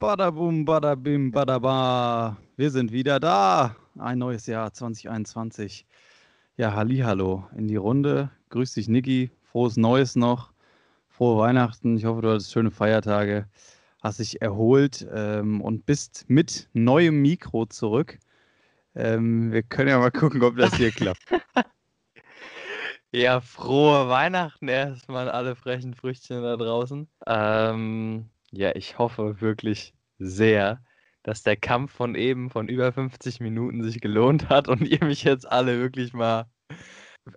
Badabum, badabim, badaba. Wir sind wieder da. Ein neues Jahr 2021. Ja, Hallihallo in die Runde. Grüß dich, Niki. Frohes Neues noch. Frohe Weihnachten. Ich hoffe, du hattest schöne Feiertage, hast dich erholt ähm, und bist mit neuem Mikro zurück. Ähm, wir können ja mal gucken, ob das hier klappt. Ja, frohe Weihnachten erstmal alle frechen Früchtchen da draußen. Ähm, ja, ich hoffe wirklich sehr, dass der Kampf von eben von über 50 Minuten sich gelohnt hat und ihr mich jetzt alle wirklich mal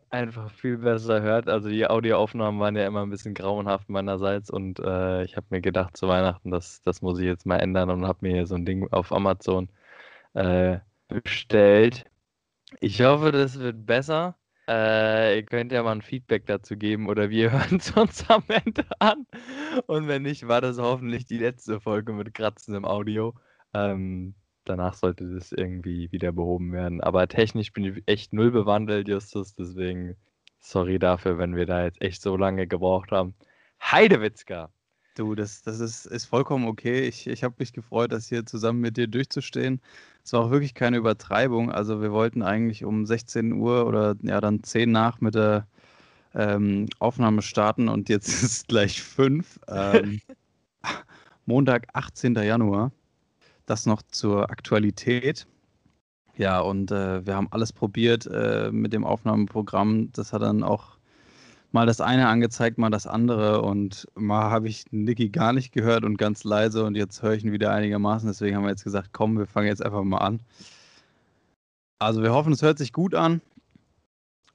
einfach viel besser hört. Also die Audioaufnahmen waren ja immer ein bisschen grauenhaft meinerseits und äh, ich habe mir gedacht zu Weihnachten, das, das muss ich jetzt mal ändern und habe mir so ein Ding auf Amazon äh, bestellt. Ich hoffe, das wird besser. Äh, ihr könnt ja mal ein Feedback dazu geben oder wir hören es uns am Ende an. Und wenn nicht, war das hoffentlich die letzte Folge mit Kratzen im Audio. Ähm, danach sollte das irgendwie wieder behoben werden. Aber technisch bin ich echt null bewandelt, Justus. Deswegen sorry dafür, wenn wir da jetzt echt so lange gebraucht haben. Heidewitzka! Du, das, das ist, ist vollkommen okay. Ich, ich habe mich gefreut, das hier zusammen mit dir durchzustehen. Es war auch wirklich keine Übertreibung. Also wir wollten eigentlich um 16 Uhr oder ja dann 10 nach mit der ähm, Aufnahme starten und jetzt ist gleich 5. Ähm, Montag, 18. Januar. Das noch zur Aktualität. Ja, und äh, wir haben alles probiert äh, mit dem Aufnahmeprogramm. Das hat dann auch mal das eine angezeigt, mal das andere und mal habe ich Niki gar nicht gehört und ganz leise und jetzt höre ich ihn wieder einigermaßen. Deswegen haben wir jetzt gesagt, komm, wir fangen jetzt einfach mal an. Also wir hoffen, es hört sich gut an.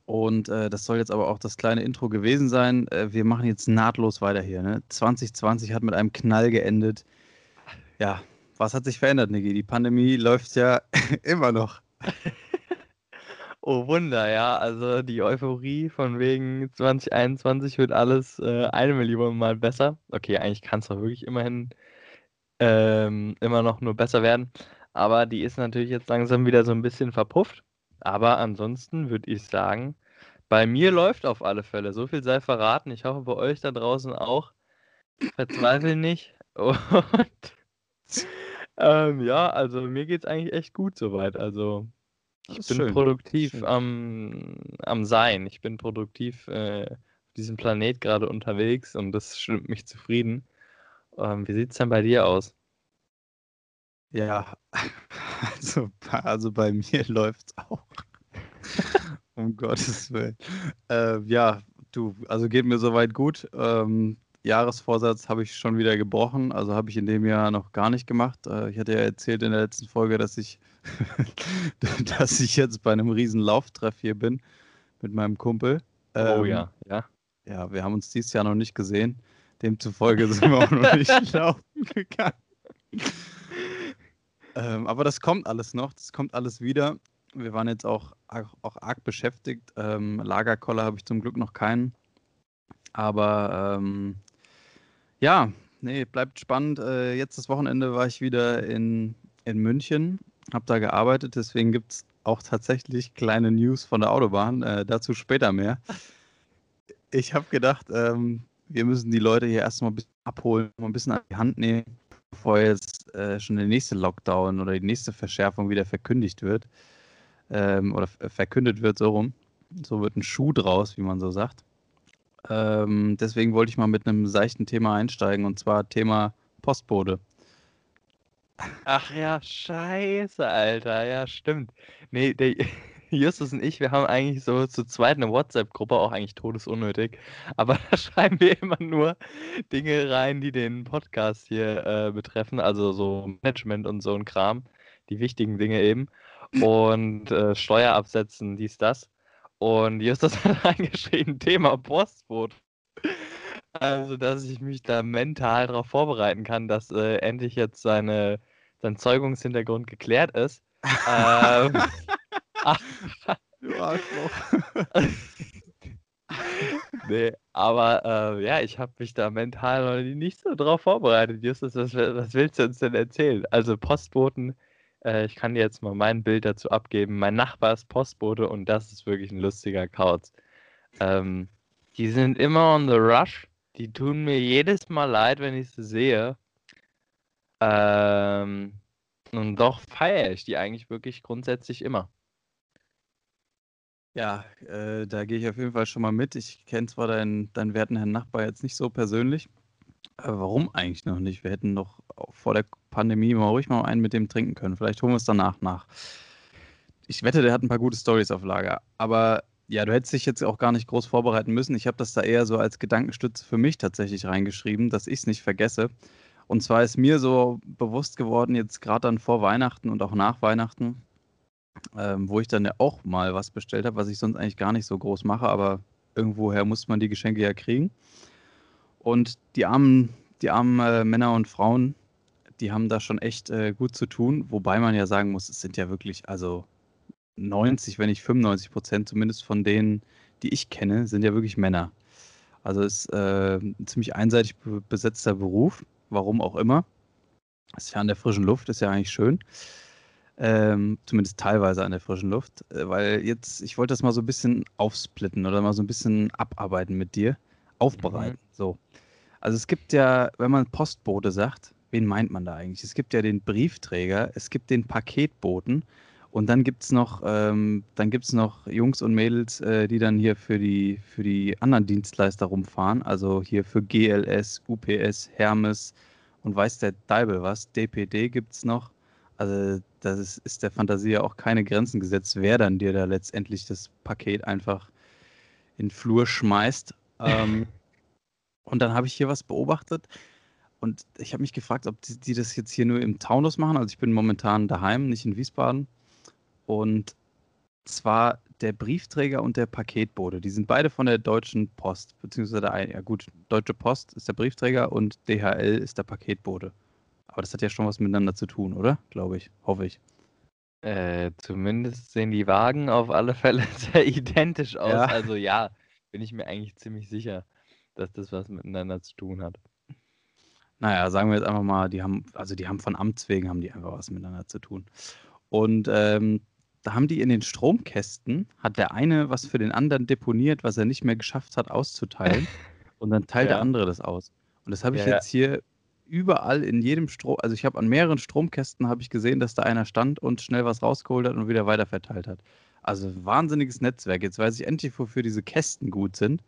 Und äh, das soll jetzt aber auch das kleine Intro gewesen sein. Äh, wir machen jetzt nahtlos weiter hier. Ne? 2020 hat mit einem Knall geendet. Ja, was hat sich verändert, Niki? Die Pandemie läuft ja immer noch. Oh Wunder, ja. Also die Euphorie von wegen 2021 wird alles äh, eine Million Mal besser. Okay, eigentlich kann es doch wirklich immerhin ähm, immer noch nur besser werden. Aber die ist natürlich jetzt langsam wieder so ein bisschen verpufft. Aber ansonsten würde ich sagen, bei mir läuft auf alle Fälle. So viel sei verraten. Ich hoffe bei euch da draußen auch. Verzweifel nicht. Und ähm, ja, also mir geht es eigentlich echt gut soweit. Also ich bin schön. produktiv am, am Sein. Ich bin produktiv äh, auf diesem Planet gerade unterwegs und das stimmt mich zufrieden. Ähm, wie sieht es denn bei dir aus? Ja, also, also bei mir läuft es auch. um Gottes Willen. Äh, ja, du, also geht mir soweit gut. Ähm, Jahresvorsatz habe ich schon wieder gebrochen, also habe ich in dem Jahr noch gar nicht gemacht. Äh, ich hatte ja erzählt in der letzten Folge, dass ich dass ich jetzt bei einem riesen Lauftreff hier bin mit meinem Kumpel. Ähm, oh ja, ja. Ja, wir haben uns dieses Jahr noch nicht gesehen. Demzufolge sind wir auch noch nicht laufen gegangen. ähm, aber das kommt alles noch, das kommt alles wieder. Wir waren jetzt auch, auch arg beschäftigt. Ähm, Lagerkoller habe ich zum Glück noch keinen. Aber ähm, ja, nee, bleibt spannend. Äh, jetzt das Wochenende war ich wieder in, in München habe da gearbeitet, deswegen gibt es auch tatsächlich kleine News von der Autobahn. Äh, dazu später mehr. Ich habe gedacht, ähm, wir müssen die Leute hier erstmal ein bisschen abholen, mal ein bisschen an die Hand nehmen, bevor jetzt äh, schon der nächste Lockdown oder die nächste Verschärfung wieder verkündigt wird. Ähm, oder verkündet wird, so rum. So wird ein Schuh draus, wie man so sagt. Ähm, deswegen wollte ich mal mit einem seichten Thema einsteigen und zwar Thema Postbote. Ach ja, scheiße, Alter. Ja, stimmt. Nee, der Justus und ich, wir haben eigentlich so zu zweit eine WhatsApp-Gruppe, auch eigentlich todesunnötig. Aber da schreiben wir immer nur Dinge rein, die den Podcast hier äh, betreffen, also so Management und so ein Kram, die wichtigen Dinge eben. Und äh, Steuerabsätzen, dies, das. Und Justus hat reingeschrieben, Thema Postboot. Also, dass ich mich da mental darauf vorbereiten kann, dass äh, endlich jetzt seine, sein Zeugungshintergrund geklärt ist. ähm, du Arschloch. nee, aber äh, ja, ich habe mich da mental noch nicht so drauf vorbereitet. Justus, was, was willst du uns denn erzählen? Also Postboten, äh, ich kann dir jetzt mal mein Bild dazu abgeben. Mein Nachbar ist Postbote und das ist wirklich ein lustiger Kauz. Ähm, die sind immer on the rush die tun mir jedes Mal leid, wenn ich sie sehe. Ähm, und doch feiere ich die eigentlich wirklich grundsätzlich immer. Ja, äh, da gehe ich auf jeden Fall schon mal mit. Ich kenne zwar deinen, deinen werten Herrn Nachbar jetzt nicht so persönlich, aber warum eigentlich noch nicht? Wir hätten noch vor der Pandemie mal ruhig mal einen mit dem trinken können. Vielleicht holen wir es danach nach. Ich wette, der hat ein paar gute Stories auf Lager. Aber ja, du hättest dich jetzt auch gar nicht groß vorbereiten müssen. Ich habe das da eher so als Gedankenstütze für mich tatsächlich reingeschrieben, dass ich es nicht vergesse. Und zwar ist mir so bewusst geworden, jetzt gerade dann vor Weihnachten und auch nach Weihnachten, ähm, wo ich dann ja auch mal was bestellt habe, was ich sonst eigentlich gar nicht so groß mache, aber irgendwoher muss man die Geschenke ja kriegen. Und die armen, die armen äh, Männer und Frauen, die haben da schon echt äh, gut zu tun, wobei man ja sagen muss, es sind ja wirklich, also 90, wenn nicht 95 Prozent zumindest von denen, die ich kenne, sind ja wirklich Männer. Also es ist äh, ein ziemlich einseitig besetzter Beruf, warum auch immer. Ist ja an der frischen Luft, ist ja eigentlich schön. Ähm, zumindest teilweise an der frischen Luft. Äh, weil jetzt, ich wollte das mal so ein bisschen aufsplitten oder mal so ein bisschen abarbeiten mit dir. Aufbereiten. Mhm. So. Also es gibt ja, wenn man Postbote sagt, wen meint man da eigentlich? Es gibt ja den Briefträger, es gibt den Paketboten und dann gibt es noch, ähm, noch Jungs und Mädels, äh, die dann hier für die, für die anderen Dienstleister rumfahren. Also hier für GLS, UPS, Hermes und weiß der Deibel was. DPD gibt es noch. Also da ist, ist der Fantasie ja auch keine Grenzen gesetzt, wer dann dir da letztendlich das Paket einfach in den Flur schmeißt. Ähm, und dann habe ich hier was beobachtet und ich habe mich gefragt, ob die, die, das jetzt hier nur im Taunus machen. Also ich bin momentan daheim, nicht in Wiesbaden. Und zwar der Briefträger und der Paketbote. Die sind beide von der Deutschen Post, beziehungsweise der, ja gut, Deutsche Post ist der Briefträger und DHL ist der Paketbote. Aber das hat ja schon was miteinander zu tun, oder? Glaube ich. Hoffe ich. Äh, zumindest sehen die Wagen auf alle Fälle sehr identisch aus. Ja. Also ja, bin ich mir eigentlich ziemlich sicher, dass das was miteinander zu tun hat. Naja, sagen wir jetzt einfach mal, die haben, also die haben von Amts wegen haben die einfach was miteinander zu tun. Und ähm, da haben die in den Stromkästen, hat der eine was für den anderen deponiert, was er nicht mehr geschafft hat auszuteilen. und dann teilt ja. der andere das aus. Und das habe ich ja, jetzt hier überall in jedem Strom, also ich habe an mehreren Stromkästen habe ich gesehen, dass da einer stand und schnell was rausgeholt hat und wieder weiterverteilt hat. Also wahnsinniges Netzwerk. Jetzt weiß ich endlich, wofür diese Kästen gut sind.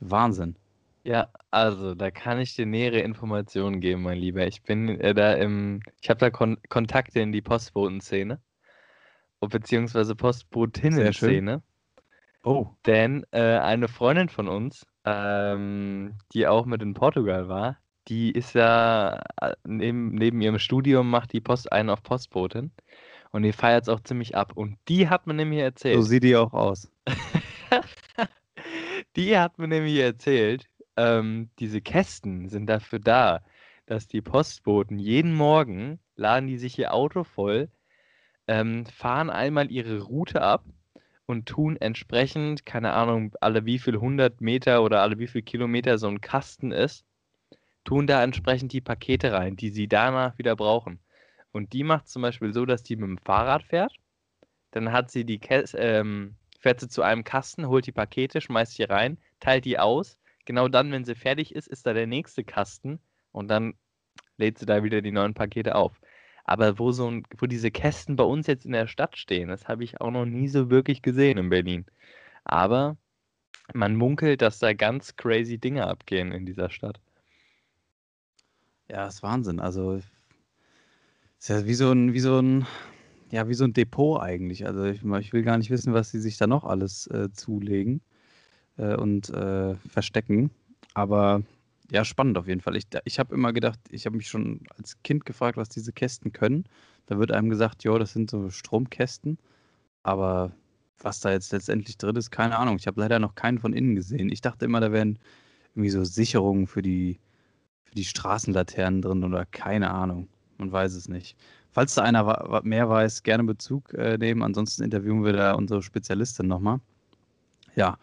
Wahnsinn. Ja, also da kann ich dir nähere Informationen geben, mein Lieber. Ich bin äh, da im, ich habe da Kon Kontakte in die Postboten-Szene, beziehungsweise Postbotinnen-Szene. Oh. Denn äh, eine Freundin von uns, ähm, die auch mit in Portugal war, die ist ja äh, neben, neben ihrem Studium, macht die Post einen auf Postbotin. Und die feiert es auch ziemlich ab. Und die hat mir nämlich erzählt. So sieht die auch aus. die hat mir nämlich erzählt, ähm, diese Kästen sind dafür da, dass die Postboten jeden Morgen laden die sich ihr Auto voll, ähm, fahren einmal ihre Route ab und tun entsprechend, keine Ahnung, alle wie viel hundert Meter oder alle wie viel Kilometer so ein Kasten ist, tun da entsprechend die Pakete rein, die sie danach wieder brauchen. Und die macht zum Beispiel so, dass die mit dem Fahrrad fährt, dann hat sie die Käs ähm, fährt sie zu einem Kasten, holt die Pakete, schmeißt sie rein, teilt die aus genau dann, wenn sie fertig ist, ist da der nächste Kasten und dann lädt sie da wieder die neuen Pakete auf. Aber wo so ein, wo diese Kästen bei uns jetzt in der Stadt stehen, das habe ich auch noch nie so wirklich gesehen in Berlin. Aber man munkelt, dass da ganz crazy Dinge abgehen in dieser Stadt. Ja, ist Wahnsinn. Also ist ja wie so ein, wie so ein, ja, wie so ein Depot eigentlich. Also ich, ich will gar nicht wissen, was sie sich da noch alles äh, zulegen äh, und äh, verstecken. Aber ja, spannend auf jeden Fall. Ich, ich habe immer gedacht, ich habe mich schon als Kind gefragt, was diese Kästen können. Da wird einem gesagt, ja, das sind so Stromkästen. Aber was da jetzt letztendlich drin ist, keine Ahnung. Ich habe leider noch keinen von innen gesehen. Ich dachte immer, da wären irgendwie so Sicherungen für die, für die Straßenlaternen drin oder keine Ahnung. Man weiß es nicht. Falls da einer mehr weiß, gerne Bezug äh, nehmen. Ansonsten interviewen wir da unsere Spezialistin nochmal. Ja,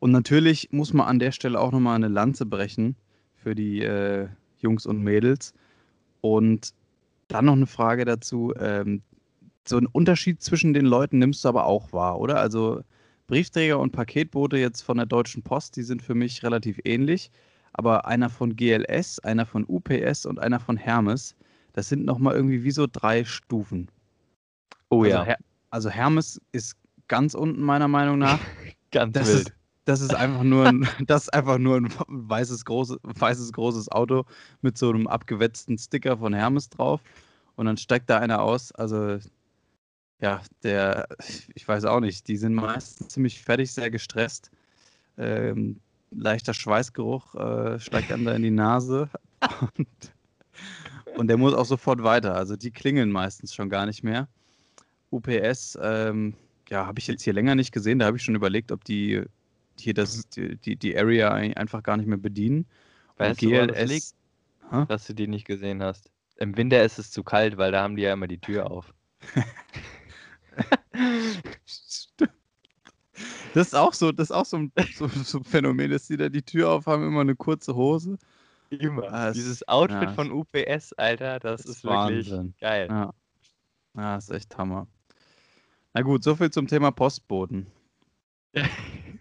und natürlich muss man an der Stelle auch nochmal eine Lanze brechen für die äh, Jungs und Mädels. Und dann noch eine Frage dazu. Ähm, so einen Unterschied zwischen den Leuten nimmst du aber auch wahr, oder? Also Briefträger und Paketboote jetzt von der Deutschen Post, die sind für mich relativ ähnlich. Aber einer von GLS, einer von UPS und einer von Hermes, das sind nochmal irgendwie wie so drei Stufen. Oh also, ja, Her also Hermes ist ganz unten meiner Meinung nach. ganz Das wild. ist, das ist einfach nur ein, das einfach nur ein weißes, großes, weißes großes Auto mit so einem abgewetzten Sticker von Hermes drauf. Und dann steigt da einer aus. Also, ja, der, ich weiß auch nicht, die sind meistens ziemlich fertig, sehr gestresst. Ähm, leichter Schweißgeruch äh, steigt einem da in die Nase. Und, und der muss auch sofort weiter. Also, die klingeln meistens schon gar nicht mehr. UPS, ähm, ja, habe ich jetzt hier länger nicht gesehen. Da habe ich schon überlegt, ob die hier das, die, die, die Area ein- einfach gar nicht mehr bedienen. Weißt du, woran das? Hä? dass du die nicht gesehen hast. Im Winter ist es zu kalt, weil da haben die ja immer die Tür auf. Das ist auch so, das ist auch so ein, so, so ein Phänomen, dass die da die Tür aufhaben, immer eine kurze Hose. Immer. Ah, es- Dieses Outfit ja. von UPS, Alter, das, Das ist ist wirklich Wahnsinn. geil. Ja. Ja, ist echt Hammer. Na gut, so viel zum Thema Postboten.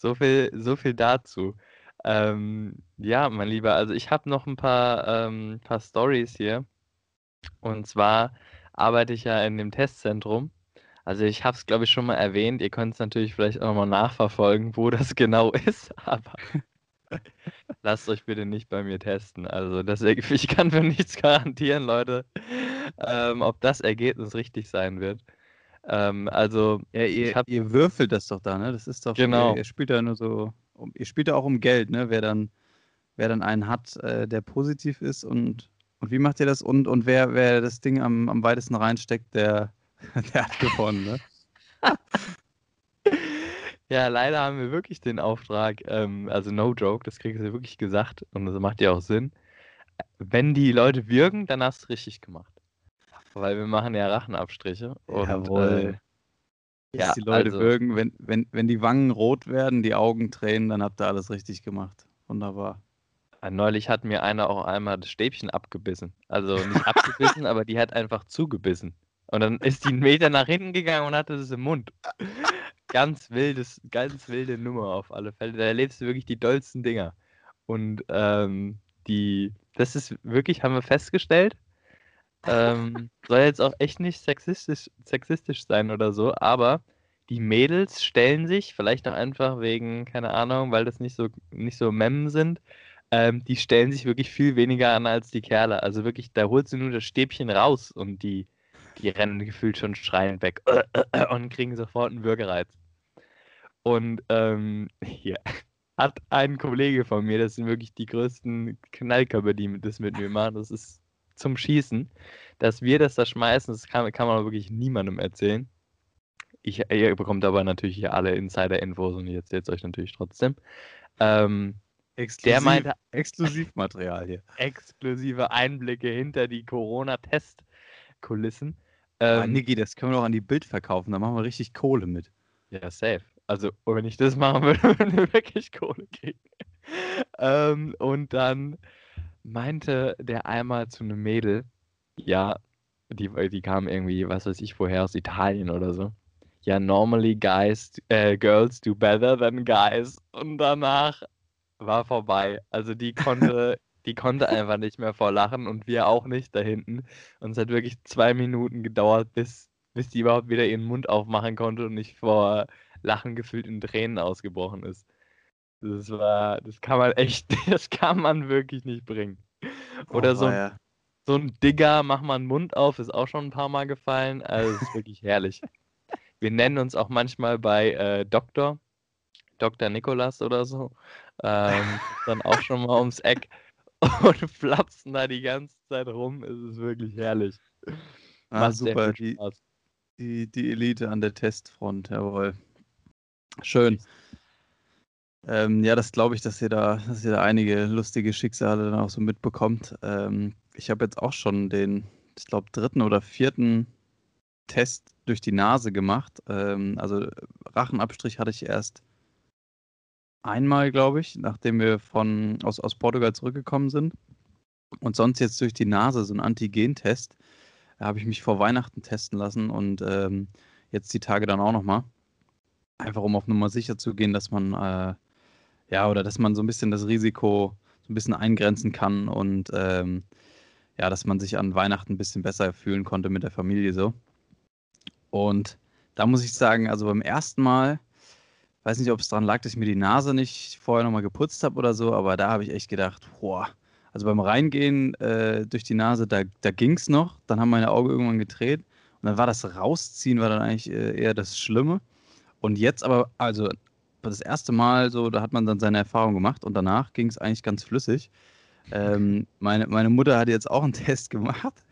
so viel, so viel dazu. Ähm, ja, mein Lieber, also ich habe noch ein paar, ähm, paar Stories hier. Und zwar arbeite ich ja in dem Testzentrum. Also ich habe es, glaube ich, schon mal erwähnt. Ihr könnt es natürlich vielleicht auch mal nachverfolgen, wo das genau ist, aber lasst euch bitte nicht bei mir testen. Also das, ich kann für nichts garantieren, Leute, ähm, ob das Ergebnis richtig sein wird. Ähm, also Ja, ihr, habe ihr würfelt das doch da, ne? Das ist doch, Genau. ihr, ihr spielt da nur so, um, ihr spielt da auch um Geld, ne? Wer dann, wer dann einen hat, äh, der positiv ist und, und wie macht ihr das? Und, und wer, wer das Ding am, am weitesten reinsteckt, der, der hat gewonnen, ne? Ja, leider haben wir wirklich den Auftrag, ähm, also no joke, das kriegst du wirklich gesagt und das macht ja auch Sinn. Wenn die Leute wirken, dann hast du richtig gemacht. Weil wir machen ja Rachenabstriche und Jawohl. äh, ja, die Leute also- würgen, wenn, wenn, wenn die Wangen rot werden, die Augen tränen, dann habt ihr alles richtig gemacht. Wunderbar. äh, neulich hat mir einer auch einmal das Stäbchen abgebissen. Also nicht abgebissen, aber die hat einfach zugebissen. Und dann ist die einen Meter nach hinten gegangen und hatte es im Mund. Ganz wildes, ganz wilde Nummer auf alle Fälle. Da erlebst du wirklich die dollsten Dinger. Und ähm, die, das ist wirklich, haben wir festgestellt, ähm, soll jetzt auch echt nicht sexistisch, sexistisch sein oder so, aber die Mädels stellen sich, vielleicht auch einfach wegen, keine Ahnung, weil das nicht so, nicht so Memmen sind, ähm, die stellen sich wirklich viel weniger an als die Kerle. Also wirklich, da holst du nur das Stäbchen raus und die, die rennen gefühlt schon schreiend weg und kriegen sofort einen Würgereiz. Und ähm, hier hat ein Kollege von mir, das sind wirklich die größten Knallkörper, die das mit mir machen, das ist zum Schießen, dass wir das da schmeißen, das kann, kann man wirklich niemandem erzählen. Ich, ihr bekommt aber natürlich hier alle Insider-Infos und ich erzähle es euch natürlich trotzdem. Ähm, Exklusiv, meinte- Exklusivmaterial hier. exklusive Einblicke hinter die Corona-Test-Kulissen. Ah, Ähm, Niki, das können wir doch an die Bild verkaufen, da machen wir richtig Kohle mit. Ja, safe. Also, wenn ich das machen würde, würden wir wirklich Kohle kriegen. ähm, und dann meinte der einmal zu einem Mädel, ja, die, die kam irgendwie, was weiß ich, woher, aus Italien oder so. Ja, normally guys, äh, girls do better than guys. Und danach war vorbei. Also die konnte, die konnte einfach nicht mehr vor Lachen und wir auch nicht da hinten. Und es hat wirklich zwei Minuten gedauert, bis, bis die überhaupt wieder ihren Mund aufmachen konnte und nicht vor Lachen gefüllt in Tränen ausgebrochen ist. Das war, das kann man echt, das kann man wirklich nicht bringen. Oder Oh, so, weia. so ein Digger, mach mal einen Mund auf, ist auch schon ein paar Mal gefallen. Also es ist wirklich herrlich. Wir nennen uns auch manchmal bei äh, Doktor, Dr. Nikolas oder so, ähm, dann auch schon mal ums Eck und flapsen da die ganze Zeit rum. Es ist wirklich herrlich. Ah, Macht super, die, Spaß. die, die Elite an der Testfront, jawohl. Schön. Ähm, ja, das glaube ich, dass ihr da, dass ihr da einige lustige Schicksale dann auch so mitbekommt. Ähm, ich habe jetzt auch schon den, ich glaube, dritten oder vierten Test durch die Nase gemacht. Ähm, also Rachenabstrich hatte ich erst einmal, glaube ich, nachdem wir von aus, aus Portugal zurückgekommen sind. Und sonst jetzt durch die Nase so ein Antigen-Test. Da habe ich mich vor Weihnachten testen lassen und ähm, jetzt die Tage dann auch nochmal. Einfach um auf Nummer sicher zu gehen, dass man, äh, ja, oder dass man so ein bisschen das Risiko so ein bisschen eingrenzen kann und ähm, ja, dass man sich an Weihnachten ein bisschen besser fühlen konnte mit der Familie so. Und da muss ich sagen, also beim ersten Mal, weiß nicht, ob es daran lag, dass ich mir die Nase nicht vorher nochmal geputzt habe oder so, aber da habe ich echt gedacht, boah, also beim Reingehen äh, durch die Nase, da, da ging es noch, dann haben meine Augen irgendwann gedreht und dann war das Rausziehen, war dann eigentlich äh, eher das Schlimme. Und jetzt aber, also das erste Mal so, da hat man dann seine Erfahrung gemacht und danach ging es eigentlich ganz flüssig. Ähm, meine, meine Mutter hat jetzt auch einen Test gemacht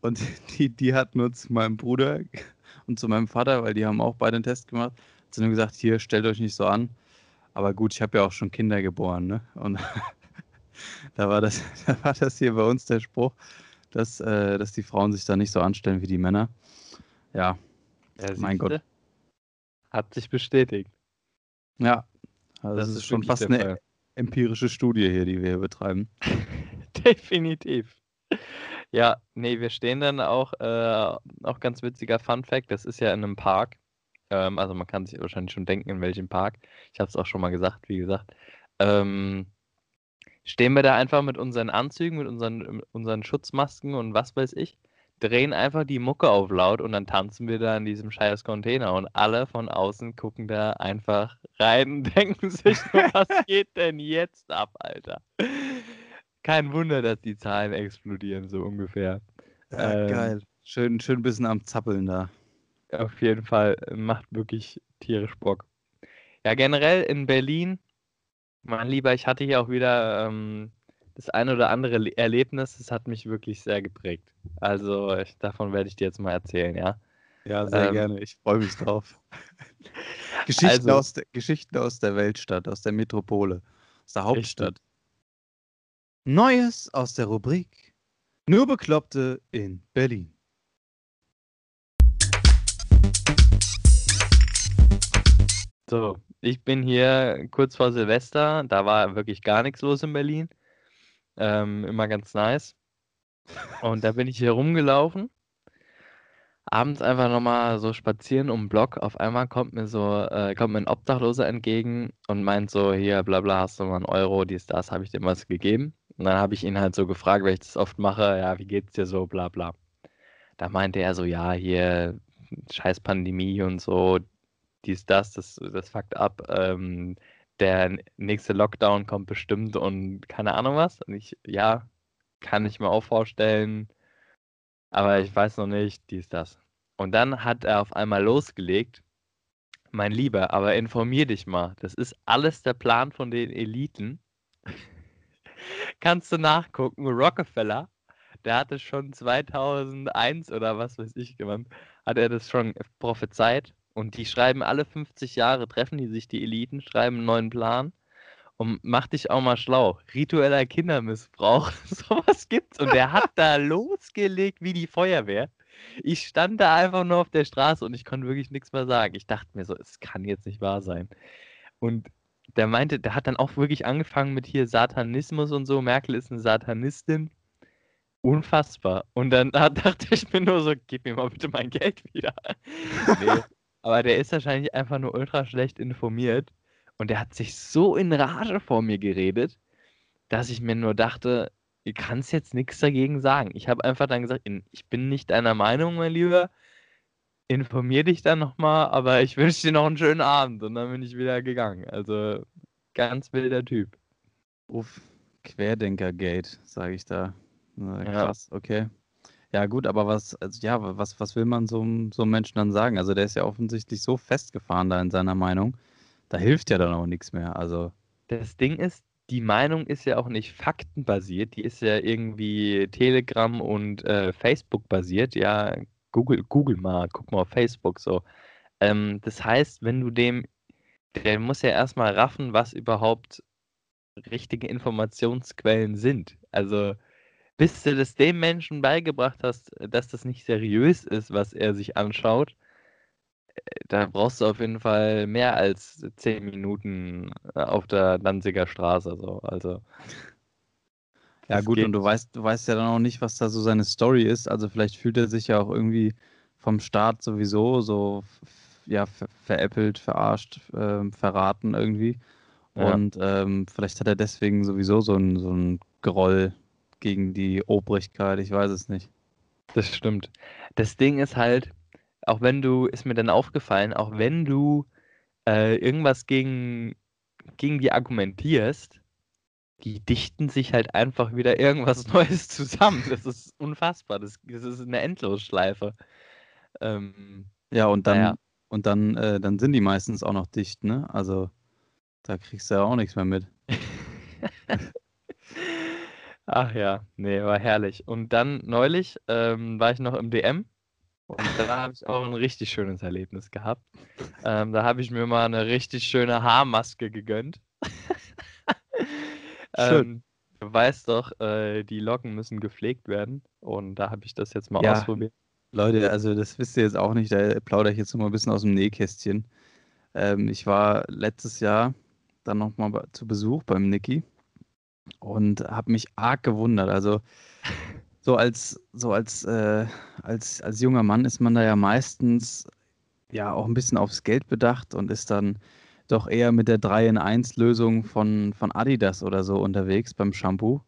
und die, die hat nur zu meinem Bruder und zu meinem Vater, weil die haben auch beide einen Test gemacht, hat sie nur gesagt, hier, stellt euch nicht so an. Aber gut, ich habe ja auch schon Kinder geboren, ne? Und da war das, da war das hier bei uns der Spruch, dass, äh, dass die Frauen sich da nicht so anstellen wie die Männer. Ja, Ja, mein Gott. Hat sich bestätigt. Ja, also Das das, ist schon fast eine Fall. empirische Studie hier, die wir hier betreiben. Definitiv. Ja, nee, wir stehen dann auch, äh, auch ganz witziger Fun Fact, das ist ja in einem Park. Ähm, also man kann sich wahrscheinlich schon denken, in welchem Park. Ich habe es auch schon mal gesagt, wie gesagt. Ähm, stehen wir da einfach mit unseren Anzügen, mit unseren, unseren Schutzmasken und was weiß ich, drehen einfach die Mucke auf laut und dann tanzen wir da in diesem scheiß Container und alle von außen gucken da einfach rein und denken sich nur, was geht denn jetzt ab, Alter? Kein Wunder, dass die Zahlen explodieren, so ungefähr. Ja, Ähm, geil. Schön, schön ein bisschen am Zappeln da. Auf jeden Fall äh, macht wirklich tierisch Bock. Ja, generell in Berlin, mein Lieber, ich hatte hier auch wieder ähm, das ein oder andere Le- Erlebnis, das hat mich wirklich sehr geprägt. Also ich, davon werde ich dir jetzt mal erzählen, ja. Ja, sehr Ähm, gerne. Ich freue mich drauf. Geschichten, Also- aus der, Geschichten aus der Weltstadt, aus der Metropole, aus der Hauptstadt. Neues aus der Rubrik Nur Bekloppte in Berlin. So, ich bin hier kurz vor Silvester, da war wirklich gar nichts los in Berlin. Ähm, immer ganz nice. Und da bin ich hier rumgelaufen. Abends einfach nochmal so spazieren um den Block. Auf einmal kommt mir so, äh, kommt mir ein Obdachloser entgegen und meint so, hier, bla bla, hast du mal einen Euro, dies, das, habe ich dem was gegeben. Und dann habe ich ihn halt so gefragt, weil ich das oft mache, ja, wie geht's dir so, bla bla. Da meinte er so, ja, hier, scheiß Pandemie und so, dies, das, das, das fuckt ab. Ähm, der nächste Lockdown kommt bestimmt und keine Ahnung was. Und ich, ja, kann ich mir auch vorstellen, aber ich weiß noch nicht, dies, das. Und dann hat er auf einmal losgelegt. Mein Lieber, aber informier dich mal. Das ist alles der Plan von den Eliten. Kannst du nachgucken. Rockefeller, der hatte schon 2001 oder was weiß ich gemacht, hat er das schon prophezeit. Und die schreiben alle 50 Jahre, treffen die sich, die Eliten, schreiben einen neuen Plan. Und mach dich auch mal schlau. Ritueller Kindermissbrauch, sowas gibt's. Und der hat da losgelegt wie die Feuerwehr. Ich stand da einfach nur auf der Straße und ich konnte wirklich nichts mehr sagen. Ich dachte mir so, es kann jetzt nicht wahr sein. Und der meinte, der hat dann auch wirklich angefangen mit hier Satanismus und so. Merkel ist eine Satanistin. Unfassbar. Und dann da dachte ich mir nur so, gib mir mal bitte mein Geld wieder. nee. Aber der ist wahrscheinlich einfach nur ultra schlecht informiert. Und der hat sich so in Rage vor mir geredet, dass ich mir nur dachte, du kannst jetzt nichts dagegen sagen. Ich habe einfach dann gesagt, ich bin nicht deiner Meinung, mein Lieber. Informier dich dann nochmal, aber ich wünsche dir noch einen schönen Abend. Und dann bin ich wieder gegangen. Also ganz wilder Typ. Uff, Querdenker-Gate, sage ich da. Na, Ja. krass, okay. Ja, gut, aber was, also, ja, was, was will man so, so einem Menschen dann sagen? Also, der ist ja offensichtlich so festgefahren da in seiner Meinung. Da hilft ja dann auch nichts mehr. Also, Das Ding ist, die Meinung ist ja auch nicht faktenbasiert, die ist ja irgendwie Telegram und äh, Facebook basiert. Ja, Google, Google mal, guck mal auf Facebook so. Ähm, das heißt, wenn du dem, der muss ja erstmal raffen, was überhaupt richtige Informationsquellen sind. Also, bis du das dem Menschen beigebracht hast, dass das nicht seriös ist, was er sich anschaut, äh, da brauchst du auf jeden Fall mehr als zehn Minuten äh, auf der Danziger Straße. So. Also, ja, gut, geht und du weißt, du weißt ja dann auch nicht, was da so seine Story ist. Also, vielleicht fühlt er sich ja auch irgendwie vom Staat sowieso so, ja, ver veräppelt, verarscht, ähm, verraten irgendwie. Ja. Und ähm, vielleicht hat er deswegen sowieso so ein, so ein Groll gegen die Obrigkeit, ich weiß es nicht. Das stimmt. Das Ding ist halt, auch wenn du, ist mir dann aufgefallen, auch wenn du äh, irgendwas gegen, gegen die argumentierst, die dichten sich halt einfach wieder irgendwas Neues zusammen. Das ist unfassbar. Das, das ist eine Endlosschleife. Ähm, ja, und dann, naja. und dann, äh, dann sind die meistens auch noch dicht, ne? Also da kriegst du ja auch nichts mehr mit. Ach ja, nee, war herrlich. Und dann neulich ähm, war ich noch im DM und da habe ich auch ein richtig schönes Erlebnis gehabt. Ähm, da habe ich mir mal eine richtig schöne Haarmaske gegönnt. Schön. Ähm, du weißt doch, äh, die Locken müssen gepflegt werden. Und da habe ich das jetzt mal ja, ausprobiert. Leute, also das wisst ihr jetzt auch nicht, da plaudere ich jetzt noch mal ein bisschen aus dem Nähkästchen. Ähm, ich war letztes Jahr dann nochmal zu Besuch beim Niki und habe mich arg gewundert. Also so als, so als, äh, als, als junger Mann ist man da ja meistens ja auch ein bisschen aufs Geld bedacht und ist dann doch eher mit der 3 in 1 Lösung von, von Adidas oder so unterwegs beim Shampoo.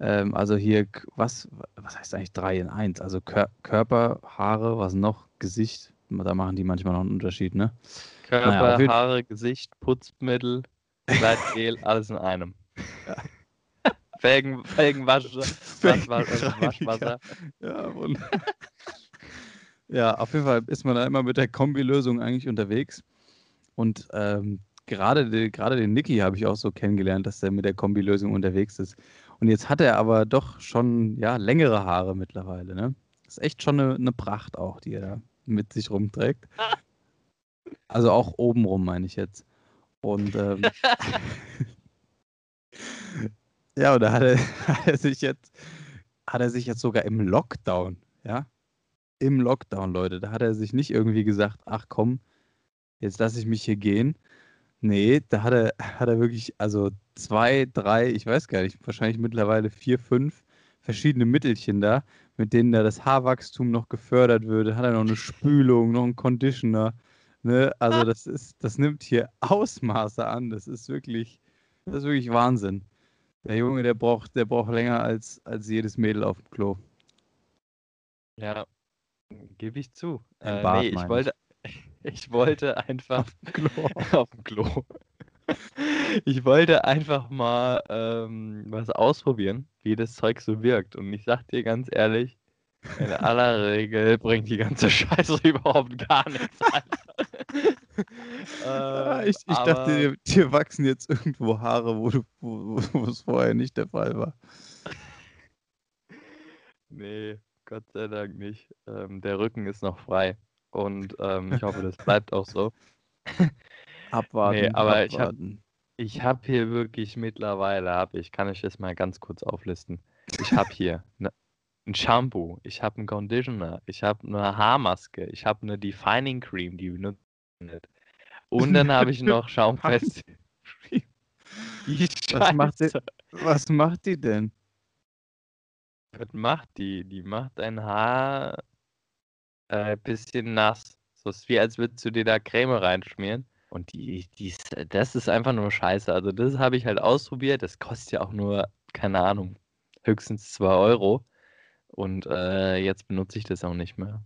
Ähm, also hier, was, was heißt eigentlich 3 in 1? Also Kör Körper, Haare, was noch? Gesicht, da machen die manchmal noch einen Unterschied, ne? Körper, naja, Haare, Gesicht, Putzmittel, Gleitgel, alles in einem. Ja. Felgen, Felgenwasche, Waschwasser. Ja, und ja, auf jeden Fall ist man da immer mit der Kombilösung eigentlich unterwegs. Und ähm, gerade, gerade den Niki habe ich auch so kennengelernt, dass er mit der Kombilösung unterwegs ist. Und jetzt hat er aber doch schon ja, längere Haare mittlerweile. Ne? Das ist echt schon eine, eine Pracht auch, die er da mit sich rumträgt. Also auch obenrum, meine ich jetzt. Und ähm, ja, da hat er, hat er, sich jetzt, hat er sich jetzt sogar im Lockdown, ja, im Lockdown, Leute, da hat er sich nicht irgendwie gesagt, ach komm, jetzt lasse ich mich hier gehen. Nee, da hat er, hat er wirklich, also zwei, drei, ich weiß gar nicht, wahrscheinlich mittlerweile vier, fünf verschiedene Mittelchen da, mit denen da das Haarwachstum noch gefördert würde. Hat er noch eine Spülung, noch einen Conditioner. Ne? Also das ist, das nimmt hier Ausmaße an. Das ist wirklich, das ist wirklich Wahnsinn. Der Junge, der braucht, der braucht länger als, als jedes Mädel auf dem Klo. Ja, gebe ich zu. Äh, Bad, nee, ich wollte, ich wollte einfach auf dem Klo. auf dem Klo. Ich wollte einfach mal ähm, was ausprobieren, wie das Zeug so wirkt. Und ich sag dir ganz ehrlich, in aller Regel bringt die ganze Scheiße überhaupt gar nichts. äh, ich, ich dachte, dir, dir, wachsen jetzt irgendwo Haare, wo, du, wo, wo es vorher nicht der Fall war. Nee, Gott sei Dank nicht. Ähm, der Rücken ist noch frei. Und ähm, ich hoffe, das bleibt auch so. Abwarten. Nee, aber abwarten. ich habe hab hier wirklich mittlerweile, hab ich, kann ich das mal ganz kurz auflisten. Ich habe hier ne, ein Shampoo, ich habe einen Conditioner, ich habe eine Haarmaske, ich habe eine Defining Cream, die benutzt Und dann habe ich noch Schaumfest. was, macht die, was macht die denn? Was macht die? Die macht dein Haar ein äh, bisschen nass. So ist wie, als würdest du dir da Creme reinschmieren. Und die, die, das ist einfach nur scheiße. Also, das habe ich halt ausprobiert. Das kostet ja auch nur, keine Ahnung, höchstens 2 Euro. Und äh, jetzt benutze ich das auch nicht mehr.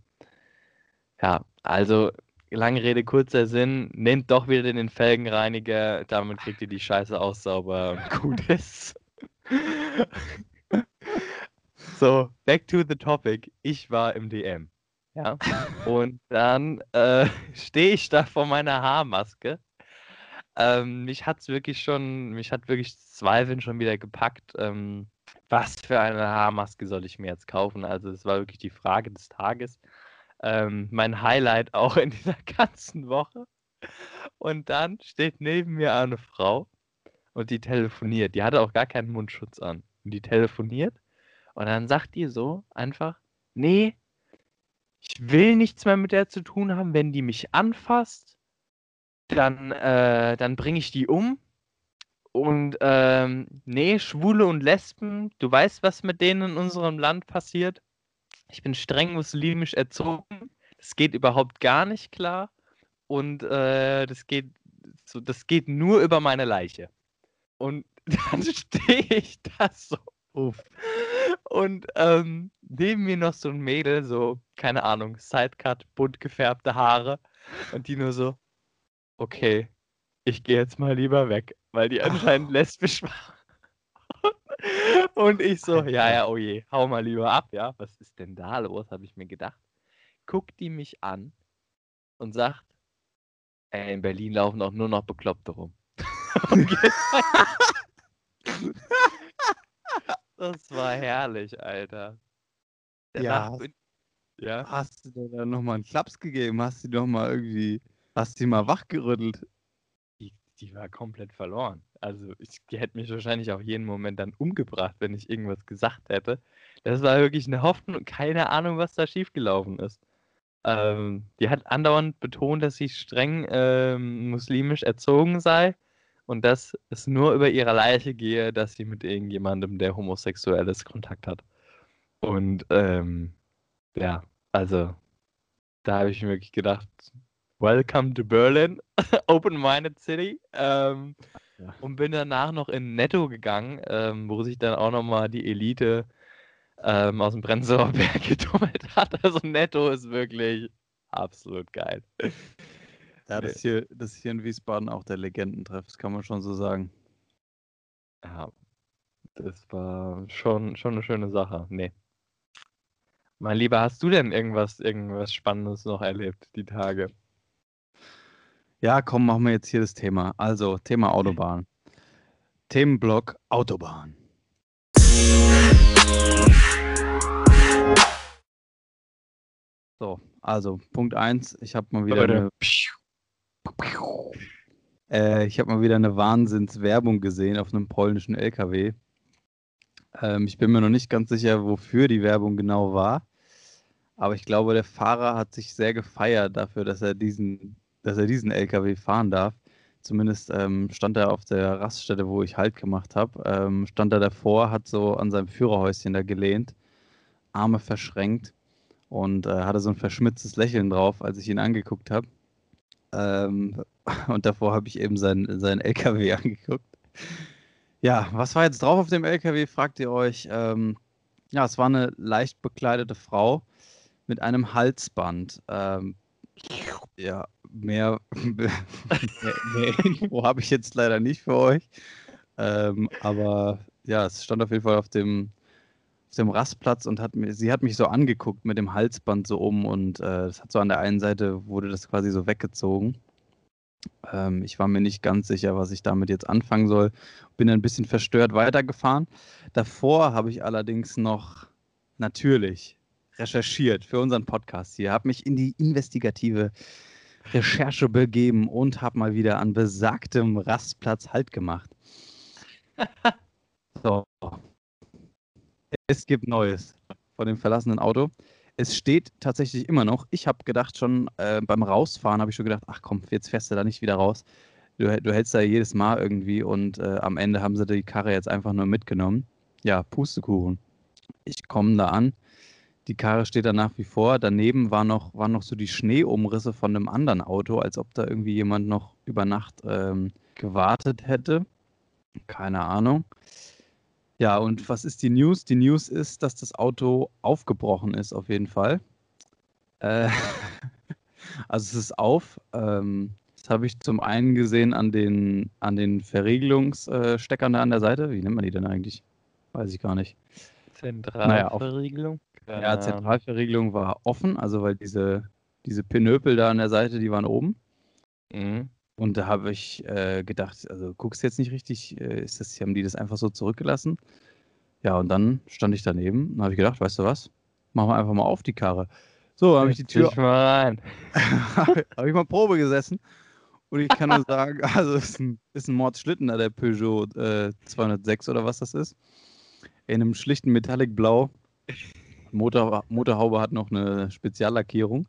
Ja, also lange Rede, kurzer Sinn, nehmt doch wieder den Felgenreiniger, damit kriegt ihr die Scheiße auch sauber und gut ist. so, back to the topic. Ich war im DM. Ja. Und dann äh, stehe ich da vor meiner Haarmaske. Ähm, mich hat es wirklich schon, mich hat wirklich Zweifeln schon wieder gepackt. Ähm, was für eine Haarmaske soll ich mir jetzt kaufen? Also es war wirklich die Frage des Tages. Ähm, mein Highlight auch in dieser ganzen Woche. Und dann steht neben mir eine Frau und die telefoniert. Die hatte auch gar keinen Mundschutz an. Und die telefoniert und dann sagt die so einfach, nee, ich will nichts mehr mit der zu tun haben. Wenn die mich anfasst, dann, äh, dann bringe ich die um und ähm, nee, Schwule und Lesben, du weißt, was mit denen in unserem Land passiert. Ich bin streng muslimisch erzogen. Das geht überhaupt gar nicht klar. Und äh, das geht so, das geht nur über meine Leiche. Und dann stehe ich da so. Uff. Und ähm, neben mir noch so ein Mädel, so, keine Ahnung, Sidecut, bunt gefärbte Haare. Und die nur so, okay, ich gehe jetzt mal lieber weg, weil die anscheinend lesbisch war. Und ich so, ja, ja, oh je, hau mal lieber ab, ja. Was ist denn da los, habe ich mir gedacht. Guckt die mich an und sagt, ey, in Berlin laufen auch nur noch Bekloppte rum. das war herrlich, Alter. Ja, hast, ja. Hast du dir dann nochmal einen Klaps gegeben? Hast du nochmal irgendwie, hast du mal wachgerüttelt? Die, die war komplett verloren. Also ich, hätte mich wahrscheinlich auch jeden Moment dann umgebracht, wenn ich irgendwas gesagt hätte. Das war wirklich eine Hoffnung und keine Ahnung, was da schiefgelaufen ist. Ähm, die hat andauernd betont, dass sie streng ähm, muslimisch erzogen sei und dass es nur über ihre Leiche gehe, dass sie mit irgendjemandem, der homosexuell ist, Kontakt hat. Und ähm, ja, also da habe ich mir wirklich gedacht, Welcome to Berlin, Open-Minded City. Ähm, ja. Und bin danach noch in Netto gegangen, ähm, wo sich dann auch nochmal die Elite ähm, aus dem Prenzlauer Berg getummelt hat. Also Netto ist wirklich absolut geil. Ja, das hier, das hier in Wiesbaden auch der Legendentreff, das kann man schon so sagen. Ja, das war schon, schon eine schöne Sache. Nee. Mein Lieber, hast du denn irgendwas, irgendwas Spannendes noch erlebt, die Tage? Ja, komm, machen wir jetzt hier das Thema. Also, Thema Autobahn. Themenblock Autobahn. So, also Punkt 1, ich habe mal wieder eine, äh, ich habe mal wieder eine Wahnsinnswerbung gesehen auf einem polnischen LKW. Ähm, ich bin mir noch nicht ganz sicher, wofür die Werbung genau war, aber ich glaube, der Fahrer hat sich sehr gefeiert dafür, dass er diesen, dass er diesen LKW fahren darf. Zumindest ähm, stand er auf der Raststätte, wo ich Halt gemacht habe. Ähm, stand er davor, hat so an seinem Führerhäuschen da gelehnt, Arme verschränkt und äh, hatte so ein verschmitztes Lächeln drauf, als ich ihn angeguckt habe. Ähm, und davor habe ich eben seinen, seinen LKW angeguckt. Ja, was war jetzt drauf auf dem LKW, fragt ihr euch. Ähm, ja, es war eine leicht bekleidete Frau mit einem Halsband. Ähm, ja, mehr, mehr, mehr Info habe ich jetzt leider nicht für euch. Ähm, aber ja, es stand auf jeden Fall auf dem, auf dem Rastplatz und hat mir, sie hat mich so angeguckt mit dem Halsband so um und äh, das hat so an der einen Seite wurde das quasi so weggezogen. Ähm, ich war mir nicht ganz sicher, was ich damit jetzt anfangen soll. Bin ein bisschen verstört weitergefahren. Davor habe ich allerdings noch natürlich recherchiert für unseren Podcast hier, habe mich in die investigative Recherche begeben und habe mal wieder an besagtem Rastplatz Halt gemacht. so. Es gibt Neues von dem verlassenen Auto. Es steht tatsächlich immer noch. Ich habe gedacht, schon äh, beim Rausfahren habe ich schon gedacht, ach komm, jetzt fährst du da nicht wieder raus. Du, du hältst da jedes Mal irgendwie und äh, am Ende haben sie die Karre jetzt einfach nur mitgenommen. Ja, Pustekuchen. Ich komme da an. Die Karre steht da nach wie vor. Daneben war noch, waren noch so die Schneeumrisse von einem anderen Auto, als ob da irgendwie jemand noch über Nacht ähm, gewartet hätte. Keine Ahnung. Ja, und was ist die News? Die News ist, dass das Auto aufgebrochen ist, auf jeden Fall. Äh, also es ist auf. Ähm, das habe ich zum einen gesehen an den, an den Verriegelungssteckern da an der Seite. Wie nennt man die denn eigentlich? Weiß ich gar nicht. Zentralverriegelung? Naja, ja, Zentralverriegelung war offen, also weil diese, diese Pinöpel da an der Seite, die waren oben. Mhm. Und da habe ich äh, gedacht, also guckst jetzt nicht richtig, äh, ist das, haben die das einfach so zurückgelassen? Ja, und dann stand ich daneben und habe ich gedacht, weißt du was? Machen wir einfach mal auf die Karre. So, habe ich die Tür. Ich mal rein. habe ich mal Probe gesessen. Und ich kann nur sagen, also ist ein, ist ein Mordsschlitten da, der Peugeot äh, 206 oder was das ist. In einem schlichten Metallic Blau. Motor, Motorhaube hat noch eine Speziallackierung.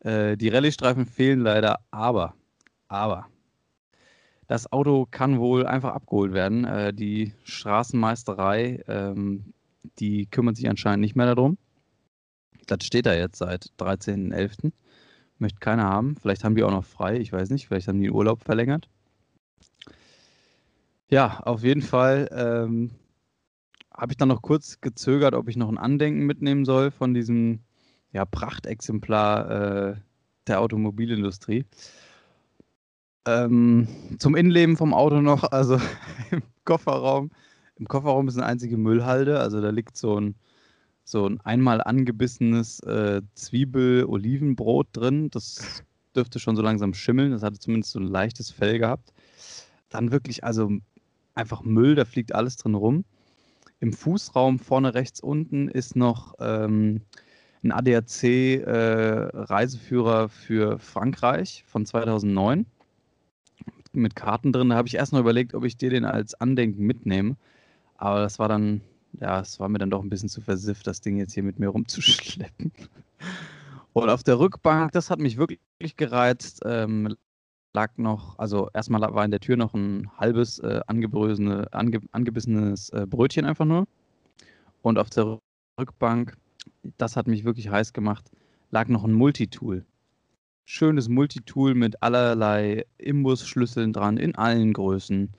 Äh, die Rallye-Streifen fehlen leider, aber aber das Auto kann wohl einfach abgeholt werden. Äh, die Straßenmeisterei, ähm, die kümmert sich anscheinend nicht mehr darum. Das steht da jetzt seit 13.11. Möchte keiner haben. Vielleicht haben die auch noch frei, ich weiß nicht. Vielleicht haben die den Urlaub verlängert. Ja, auf jeden Fall ähm, habe ich dann noch kurz gezögert, ob ich noch ein Andenken mitnehmen soll von diesem ja, Prachtexemplar äh, der Automobilindustrie. Ähm, zum Innenleben vom Auto noch, also im Kofferraum. Im Kofferraum ist eine einzige Müllhalde, also da liegt so ein, so ein einmal angebissenes äh, Zwiebel-Olivenbrot drin. Das dürfte schon so langsam schimmeln. Das hatte zumindest so ein leichtes Fell gehabt. Dann wirklich, also einfach Müll, da fliegt alles drin rum. Im Fußraum vorne rechts unten ist noch ähm, ein ADAC-Reiseführer äh, für Frankreich von 2009 mit Karten drin. Da habe ich erst noch überlegt, ob ich dir den als Andenken mitnehme. Aber das war dann, ja, es war mir dann doch ein bisschen zu versifft, das Ding jetzt hier mit mir rumzuschleppen. Und auf der Rückbank, das hat mich wirklich gereizt, ähm, lag noch, also erstmal war in der Tür noch ein halbes äh, ange, angebissenes äh, Brötchen einfach nur. Und auf der Rückbank, das hat mich wirklich heiß gemacht, lag noch ein Multitool schönes Multitool mit allerlei Imbusschlüsseln dran, in allen Größen.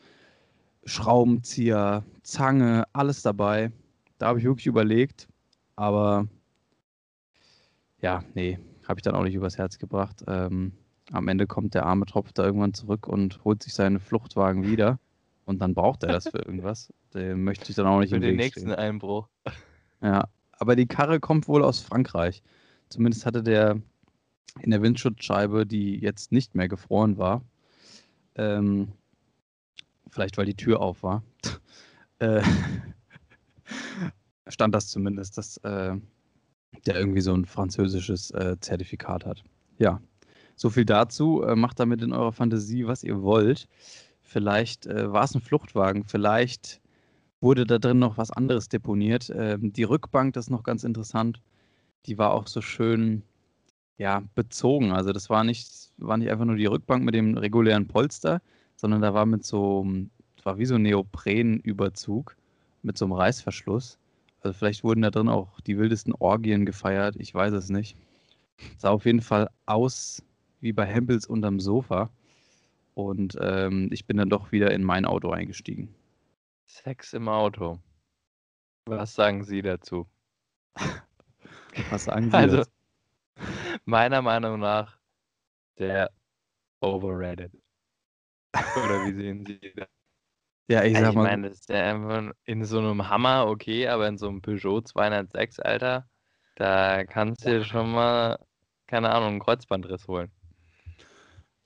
Schraubenzieher, Zange, alles dabei. Da habe ich wirklich überlegt, aber ja, nee, habe ich dann auch nicht übers Herz gebracht. Ähm, am Ende kommt der arme Tropf da irgendwann zurück und holt sich seinen Fluchtwagen wieder. Und dann braucht er das für irgendwas. Den möchte ich dann auch nicht für im den Weg nächsten stehen. Einbruch. Ja, aber die Karre kommt wohl aus Frankreich. Zumindest hatte der in der Windschutzscheibe, die jetzt nicht mehr gefroren war. Ähm, vielleicht weil die Tür auf war. äh, stand das zumindest, dass äh, der irgendwie so ein französisches äh, Zertifikat hat. Ja, so viel dazu. Äh, macht damit in eurer Fantasie, was ihr wollt. Vielleicht äh, war es ein Fluchtwagen, vielleicht wurde da drin noch was anderes deponiert. Ähm, die Rückbank, das ist noch ganz interessant. Die war auch so schön ja, bezogen. Also das war nicht, war nicht einfach nur die Rückbank mit dem regulären Polster, sondern da war mit so, das war wie so ein Neoprenüberzug mit so einem Reißverschluss. Also vielleicht wurden da drin auch die wildesten Orgien gefeiert, ich weiß es nicht. Sah auf jeden Fall aus wie bei Hempels unterm Sofa. Und ähm, ich bin dann doch wieder in mein Auto eingestiegen. Sex im Auto. Was sagen Sie dazu? Was sagen Sie also, dazu? meiner Meinung nach der overrated. Oder wie sehen Sie das? Ja, ich sag ich mal. Ich meine, das ist ja einfach in so einem Hammer okay, aber in so einem Peugeot 206, Alter, da kannst du dir schon mal, keine Ahnung, einen Kreuzbandriss holen.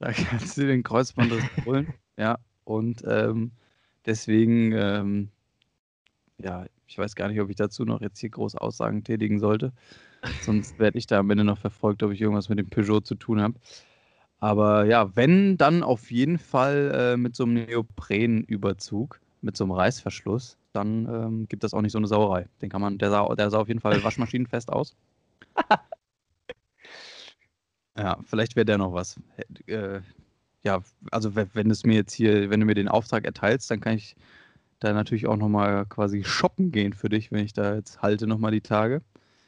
Da kannst du den Kreuzbandriss holen, ja. Und ähm, deswegen, ähm, ja, ich weiß gar nicht, ob ich dazu noch jetzt hier groß Aussagen tätigen sollte. Sonst werde ich da am Ende noch verfolgt, ob ich irgendwas mit dem Peugeot zu tun habe. Aber ja, wenn, dann auf jeden Fall äh, mit so einem Neoprenüberzug, mit so einem Reißverschluss, dann ähm, gibt das auch nicht so eine Sauerei. Den kann man, der sah, der sah auf jeden Fall waschmaschinenfest aus. Ja, vielleicht wäre der noch was. Äh, ja, also wenn es mir jetzt hier, wenn du mir den Auftrag erteilst, dann kann ich da natürlich auch nochmal quasi shoppen gehen für dich, wenn ich da jetzt halte nochmal die Tage.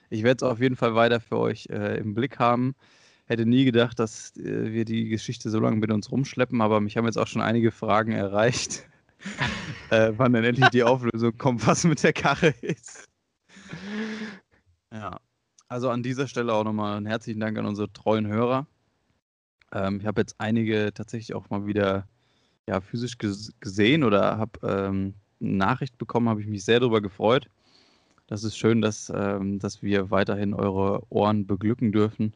Ich werde es auf jeden Fall weiter für euch äh, im Blick haben. Hätte nie gedacht, dass äh, wir die Geschichte so lange mit uns rumschleppen, aber mich haben jetzt auch schon einige Fragen erreicht, äh, wann denn endlich die Auflösung kommt, was mit der Karre ist. Ja, also an dieser Stelle auch nochmal einen herzlichen Dank an unsere treuen Hörer. Ähm, ich habe jetzt einige tatsächlich auch mal wieder ja, physisch gesehen oder habe ähm, eine Nachricht bekommen, habe ich mich sehr darüber gefreut. Das ist schön, dass, ähm, dass wir weiterhin eure Ohren beglücken dürfen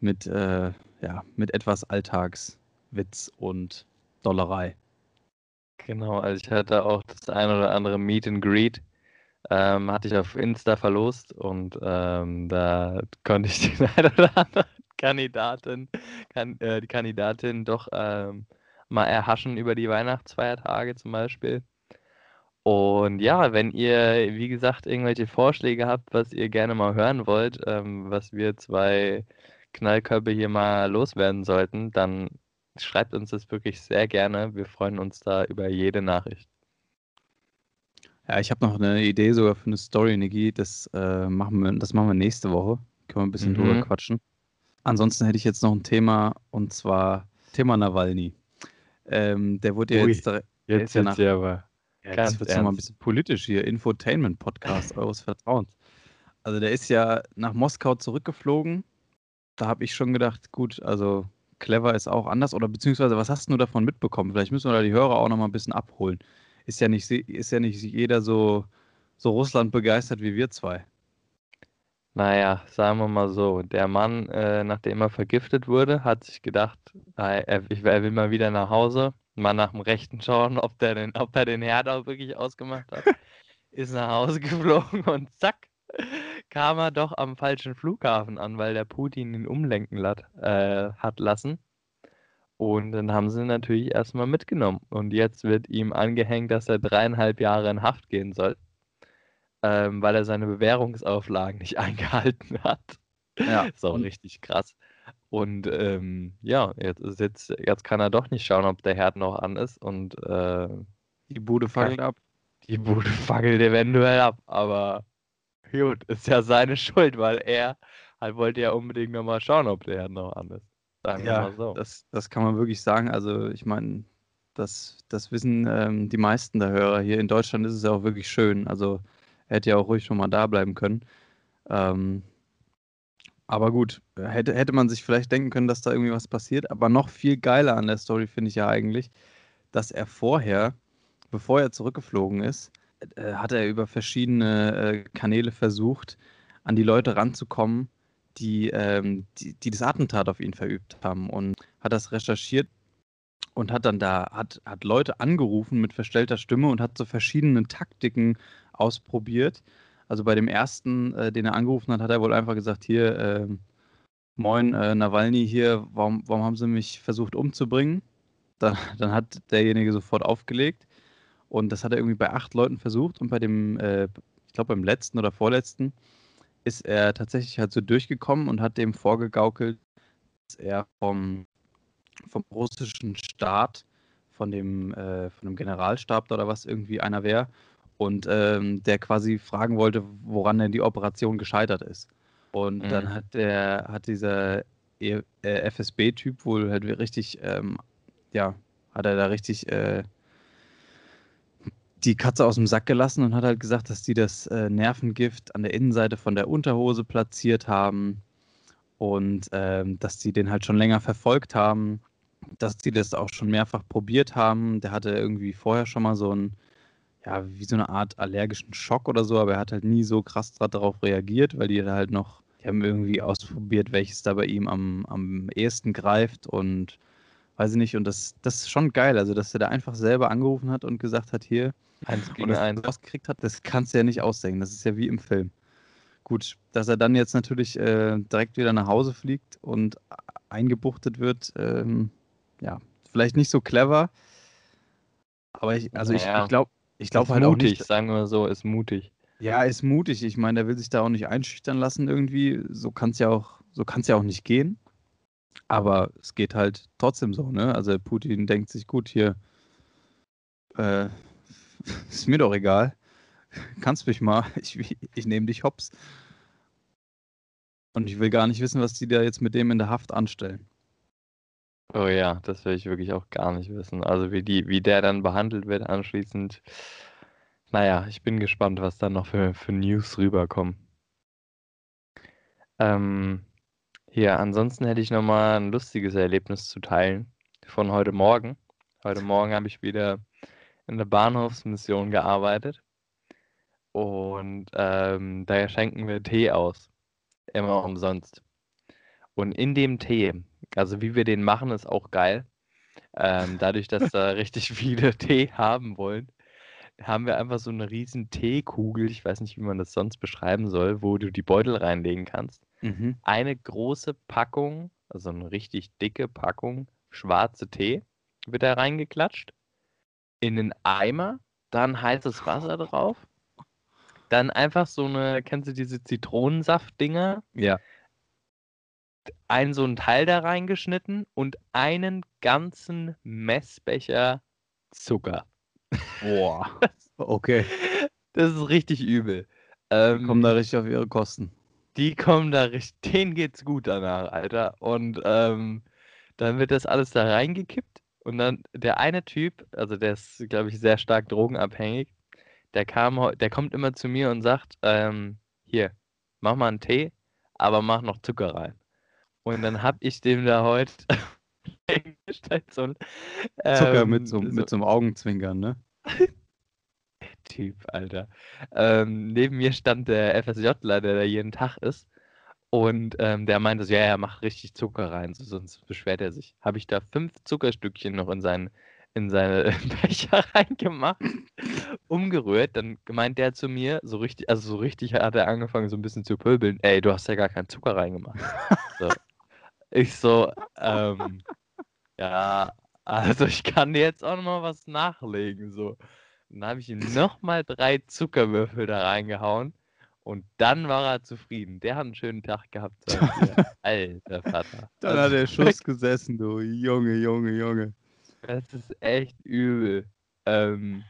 mit, äh, ja, mit etwas Alltagswitz und Dollerei. Genau, also ich hatte auch das ein oder andere Meet and Greet, ähm, hatte ich auf Insta verlost und ähm, da konnte ich den ein oder anderen Kandidatin, kann, äh, die Kandidatin doch ähm, mal erhaschen über die Weihnachtsfeiertage zum Beispiel. Und ja, wenn ihr, wie gesagt, irgendwelche Vorschläge habt, was ihr gerne mal hören wollt, ähm, was wir zwei Knallkörper hier mal loswerden sollten, dann schreibt uns das wirklich sehr gerne. Wir freuen uns da über jede Nachricht. Ja, ich habe noch eine Idee sogar für eine Story, Niki. Das, äh, machen, wir, das machen wir nächste Woche. Können wir ein bisschen mhm. drüber quatschen. Ansonsten hätte ich jetzt noch ein Thema und zwar Thema Nawalny. Ähm, der wurde ja jetzt, jetzt, jetzt ja nach, aber Ja, jetzt wird es nochmal ein bisschen politisch hier. Infotainment-Podcast eures Vertrauens. Also der ist ja nach Moskau zurückgeflogen. Da habe ich schon gedacht, gut, also clever ist auch anders. Oder beziehungsweise, was hast du davon mitbekommen? Vielleicht müssen wir da die Hörer auch nochmal ein bisschen abholen. Ist ja nicht, ist ja nicht jeder so, so Russland begeistert wie wir zwei. Naja, sagen wir mal so, der Mann, äh, nachdem er vergiftet wurde, hat sich gedacht, er, er will mal wieder nach Hause, mal nach dem Rechten schauen, ob, der den, ob er den Herd auch wirklich ausgemacht hat. Ist nach Hause geflogen und zack, kam er doch am falschen Flughafen an, weil der Putin ihn umlenken lat, äh, hat lassen. Und dann haben sie ihn natürlich erstmal mitgenommen. Und jetzt wird ihm angehängt, dass er dreieinhalb Jahre in Haft gehen soll ähm, weil er seine Bewährungsauflagen nicht eingehalten hat. Ja. ist auch richtig krass. Und ähm, ja, jetzt, jetzt, jetzt kann er doch nicht schauen, ob der Herd noch an ist und äh, die Bude fackelt ab. Die Bude fackelt eventuell ab, aber gut, ist ja seine Schuld, weil er halt wollte ja unbedingt nochmal schauen, ob der Herd noch an ist. Sagen ja, wir mal so. Das, das kann man wirklich sagen. Also ich meine, das, das wissen ähm, die meisten der Hörer. Hier in Deutschland ist es ja auch wirklich schön. Also er hätte ja auch ruhig schon mal da bleiben können. Ähm, aber gut, hätte, hätte man sich vielleicht denken können, dass da irgendwie was passiert. Aber noch viel geiler an der Story finde ich ja eigentlich, dass er vorher, bevor er zurückgeflogen ist, äh, hat er über verschiedene äh, Kanäle versucht, an die Leute ranzukommen, die, ähm, die, die das Attentat auf ihn verübt haben und hat das recherchiert und hat dann da, hat, hat Leute angerufen mit verstellter Stimme und hat so verschiedene Taktiken ausprobiert. Also bei dem ersten, äh, den er angerufen hat, hat er wohl einfach gesagt, hier, äh, moin, äh, Nawalny hier, warum, warum haben sie mich versucht umzubringen? Da, dann hat derjenige sofort aufgelegt und das hat er irgendwie bei acht Leuten versucht und bei dem, äh, ich glaube beim letzten oder vorletzten, ist er tatsächlich halt so durchgekommen und hat dem vorgegaukelt, dass er vom, vom russischen Staat, von dem, äh, von dem Generalstab oder was irgendwie einer wäre und ähm, der quasi fragen wollte, woran denn die Operation gescheitert ist. Und mhm. dann hat der, hat dieser e äh, FSB-Typ wohl halt richtig, ähm, ja, hat er da richtig äh, die Katze aus dem Sack gelassen und hat halt gesagt, dass die das äh, Nervengift an der Innenseite von der Unterhose platziert haben und ähm, dass die den halt schon länger verfolgt haben, dass die das auch schon mehrfach probiert haben. Der hatte irgendwie vorher schon mal so ein ja, wie so eine Art allergischen Schock oder so, aber er hat halt nie so krass darauf reagiert, weil die halt noch, die haben irgendwie ausprobiert, welches da bei ihm am, am ehesten greift und weiß ich nicht, und das, das ist schon geil, also dass er da einfach selber angerufen hat und gesagt hat, hier, eins gegen eins rausgekriegt hat, das kannst du ja nicht ausdenken, das ist ja wie im Film. Gut, dass er dann jetzt natürlich äh, direkt wieder nach Hause fliegt und eingebuchtet wird, ähm, ja, vielleicht nicht so clever, aber ich, also naja. ich, ich glaube, ich glaube halt mutig, auch nicht, sagen wir so, ist mutig. Ja, ist mutig. Ich meine, der will sich da auch nicht einschüchtern lassen irgendwie. So kann es ja auch, so kann ja auch nicht gehen. Aber es geht halt trotzdem so, ne? Also Putin denkt sich, gut, hier äh, ist mir doch egal. Kannst mich mal, ich, ich nehme dich hops. Und ich will gar nicht wissen, was die da jetzt mit dem in der Haft anstellen. Oh ja, das will ich wirklich auch gar nicht wissen. Also wie die, wie der dann behandelt wird anschließend. Naja, ich bin gespannt, was dann noch für, für News rüberkommen. Ähm, ja, ansonsten hätte ich nochmal ein lustiges Erlebnis zu teilen von heute Morgen. Heute Morgen habe ich wieder in der Bahnhofsmission gearbeitet. Und ähm, da schenken wir Tee aus. Immer umsonst. Und in dem Tee also wie wir den machen, ist auch geil. Ähm, dadurch, dass da richtig viele Tee haben wollen, haben wir einfach so eine riesen Teekugel, ich weiß nicht, wie man das sonst beschreiben soll, wo du die Beutel reinlegen kannst. Mhm. Eine große Packung, also eine richtig dicke Packung schwarze Tee wird da reingeklatscht. In den Eimer, dann heißes Wasser drauf. Dann einfach so eine, kennst du diese Zitronensaft-Dinger? Ja ein so ein Teil da reingeschnitten und einen ganzen Messbecher Zucker. Boah. Okay. Das ist richtig übel. Ähm, die kommen da richtig auf ihre Kosten. Die kommen da richtig, denen geht's gut danach, Alter. Und ähm, dann wird das alles da reingekippt Und dann der eine Typ, also der ist, glaube ich, sehr stark drogenabhängig, der kam, der kommt immer zu mir und sagt, ähm, hier, mach mal einen Tee, aber mach noch Zucker rein. Und dann habe ich dem da heute so ein Zucker ähm, mit so, mit so einem Augenzwinkern, ne? Typ, Alter. Ähm, neben mir stand der FSJler, der da jeden Tag ist. Und ähm, der meinte so, ja, ja, mach richtig Zucker rein, so, sonst beschwert er sich. Habe ich da fünf Zuckerstückchen noch in seinen, in seine Becher reingemacht, umgerührt. Dann meint der zu mir, so richtig, also so richtig hat er angefangen, so ein bisschen zu pöbeln. Ey, du hast ja gar keinen Zucker reingemacht. So. Ich so, ähm, ja, also ich kann dir jetzt auch noch mal was nachlegen, so. Dann habe ich ihm nochmal drei Zuckerwürfel da reingehauen und dann war er zufrieden. Der hat einen schönen Tag gehabt. Alter Vater. Dann Also hat der Schuss gesessen, du Junge, Junge, Junge. Das ist echt übel. Ähm,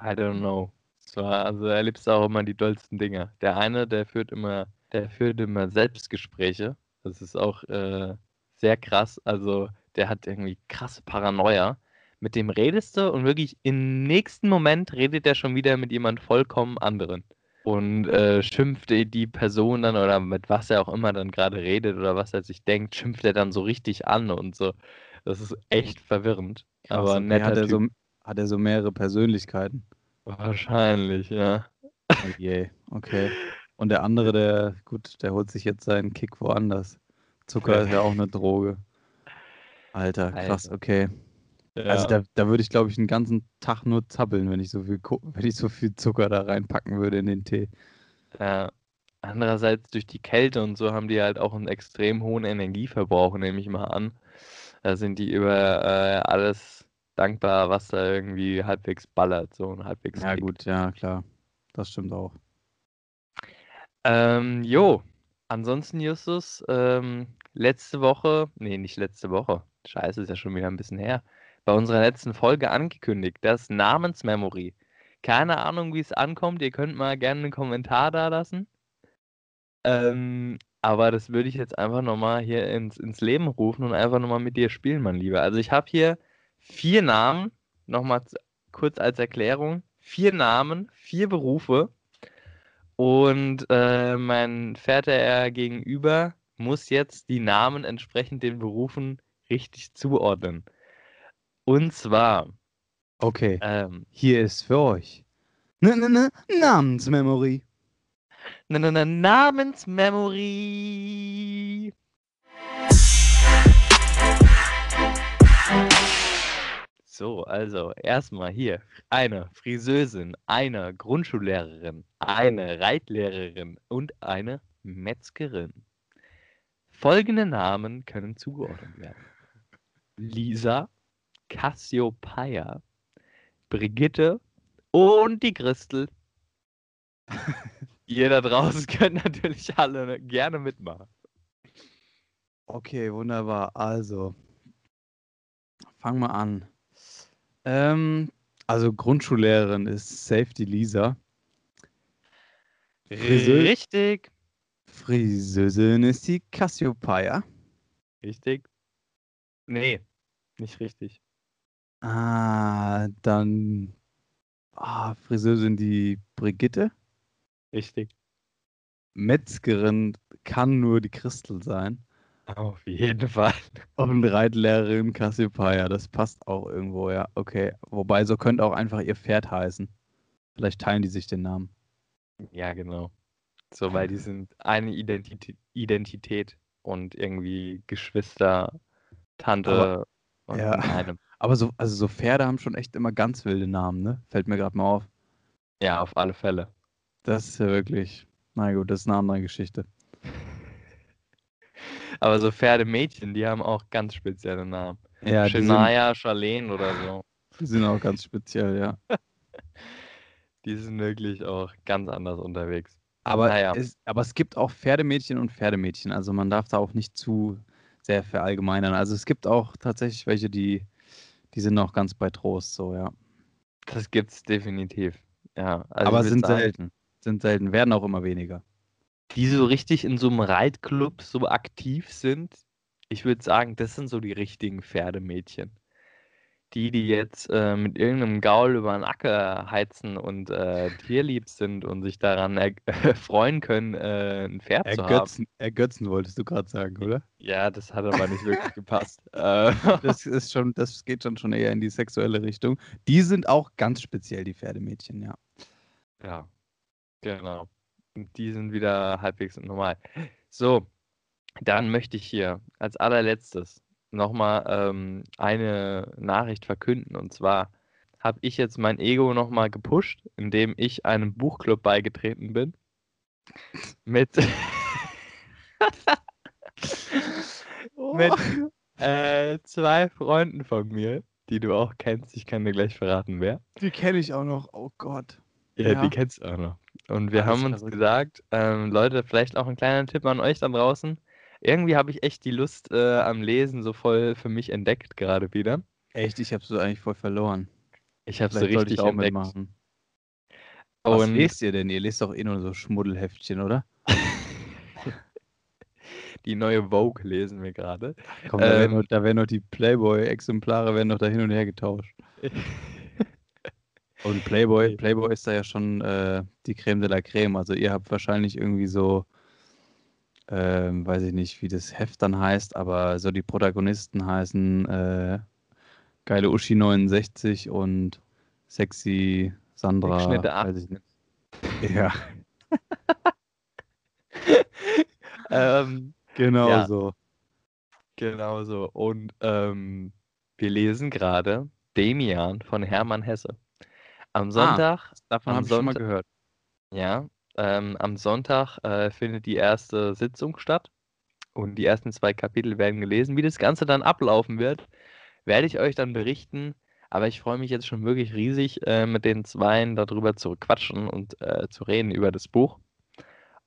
I don't know. War, also er erlebst auch immer die dollsten Dinger. Der eine, der führt immer, der führt immer Selbstgespräche. Das ist auch äh, sehr krass. Also der hat irgendwie krasse Paranoia. Mit dem redest du und wirklich im nächsten Moment redet er schon wieder mit jemand vollkommen anderen. Und äh, schimpft die Person dann oder mit was er auch immer dann gerade redet oder was er sich denkt, schimpft er dann so richtig an und so. Das ist echt verwirrend. Krass, aber okay. netter hat, er Typ. so, hat er so mehrere Persönlichkeiten? Wahrscheinlich, ja. Oh je, okay. Und der andere, der, gut, der holt sich jetzt seinen Kick woanders. Zucker ist ja auch eine Droge. Alter, krass, Alter. Okay. Also da, da würde ich, glaube ich, einen ganzen Tag nur zappeln, wenn ich so viel, wenn ich so viel Zucker da reinpacken würde in den Tee. Ja. Andererseits durch die Kälte und so haben die halt auch einen extrem hohen Energieverbrauch, nehme ich mal an. Da sind die über äh, alles dankbar, was da irgendwie halbwegs ballert, so und halbwegs Ja, kickt. gut, ja, klar. Das stimmt auch. Ähm, jo, ansonsten Justus, ähm, letzte Woche, nee, nicht letzte Woche, scheiße, ist ja schon wieder ein bisschen her, bei unserer letzten Folge angekündigt, das Namensmemory. Keine Ahnung, wie es ankommt, ihr könnt mal gerne einen Kommentar da lassen. Ähm, aber das würde ich jetzt einfach nochmal hier ins, ins Leben rufen und einfach nochmal mit dir spielen, mein Lieber. Also ich habe hier vier Namen, nochmal kurz als Erklärung, vier Namen, vier Berufe. Und äh, mein Vater gegenüber muss jetzt die Namen entsprechend den Berufen richtig zuordnen. Und zwar, Okay, ähm, hier ist für euch. Ne, ne, ne, Namensmemory. na, na, na, Namensmemory. So, also erstmal hier eine Friseusin, eine Grundschullehrerin, eine Reitlehrerin und eine Metzgerin. Folgende Namen können zugeordnet werden. Lisa, Cassiopeia, Brigitte und die Christel. Ihr da draußen könnt natürlich alle gerne mitmachen. Okay, wunderbar. Also, fang mal an. Ähm, also Grundschullehrerin ist Safety Lisa. Friseur- Richtig. Friseusin ist die Cassiopeia. Richtig. Nee, nicht richtig. Ah, dann ah, Friseusin die Brigitte. Richtig. Metzgerin kann nur die Christel sein. Auf jeden Fall. Und Reitlehrerin Cassiopeia, das passt auch irgendwo, ja. Okay. Wobei, so könnte auch einfach ihr Pferd heißen. Vielleicht teilen die sich den Namen. Ja, genau. So, weil die sind eine Identität, Identität und irgendwie Geschwister, Tante Aber- und ja. in einem. Aber so, also so Pferde haben schon echt immer ganz wilde Namen, ne? Fällt mir gerade mal auf. Ja, auf alle Fälle. Das ist ja wirklich. Na gut, das ist eine andere Geschichte. Aber so Pferdemädchen, die haben auch ganz spezielle Namen. Ja, Shania, Charlene oder so. die sind auch ganz speziell, ja. Die sind wirklich auch ganz anders unterwegs. Aber, Naja. es, aber es gibt auch Pferdemädchen und Pferdemädchen. Also man darf da auch nicht zu sehr verallgemeinern. Also es gibt auch tatsächlich welche, die, die sind noch ganz bei Trost, so, ja. Das gibt's definitiv. Ja, also aber sind selten. Sind selten, werden auch immer weniger. die so richtig in so einem Reitclub so aktiv sind, ich würde sagen, das sind so die richtigen Pferdemädchen. Die, die jetzt äh, mit irgendeinem Gaul über den Acker heizen und äh, tierlieb sind und sich daran freuen können, äh, ein Pferd ergötzen, zu haben. Ergötzen wolltest du gerade sagen, oder? Ja, das hat aber nicht wirklich gepasst. Äh, das ist schon, das geht schon schon eher in die sexuelle Richtung. Die sind auch ganz speziell, die Pferdemädchen, ja. Ja, genau. Und die sind wieder halbwegs normal. So, dann möchte ich hier als allerletztes nochmal ähm, eine Nachricht verkünden. Und zwar habe ich jetzt mein Ego nochmal gepusht, indem ich einem Buchclub beigetreten bin. Mit, Oh. mit äh, zwei Freunden von mir, die du auch kennst. Ich kann dir gleich verraten, wer. Die kenne ich auch noch. Oh Gott. Ja, Ja. die kennst du auch noch. Und wir Alles haben uns verrückt. gesagt, ähm, Leute, vielleicht auch ein kleiner Tipp an euch da draußen. Irgendwie habe ich echt die Lust äh, am Lesen so voll für mich entdeckt gerade wieder. Echt, ich habe so eigentlich voll verloren. Ich habe so richtig ich auch entdeckt. mitmachen. Was Und lest ihr denn? Ihr lest doch eh nur so Schmuddelheftchen, oder? die neue Vogue lesen wir gerade. Komm, da, werden Ähm. noch, da werden noch die Playboy-Exemplare werden noch da hin und her getauscht. Und Playboy. Playboy ist da ja schon äh, die Creme de la Creme. Also ihr habt wahrscheinlich irgendwie so, ähm, weiß ich nicht, wie das Heft dann heißt, aber so die Protagonisten heißen äh, Geile Uschi 69 und Sexy Sandra. Schnitte 8. weiß ich nicht. Ja, ähm, genau Ja. so. genau so. Und ähm, wir lesen gerade Demian von Hermann Hesse. Am Sonntag Davon Am habe ich schon mal gehört. Ja, ähm, am Sonntag äh, findet die erste Sitzung statt und die ersten zwei Kapitel werden gelesen. Wie das Ganze dann ablaufen wird, werde ich euch dann berichten. Aber ich freue mich jetzt schon wirklich riesig, äh, mit den Zweien darüber zu quatschen und äh, zu reden über das Buch.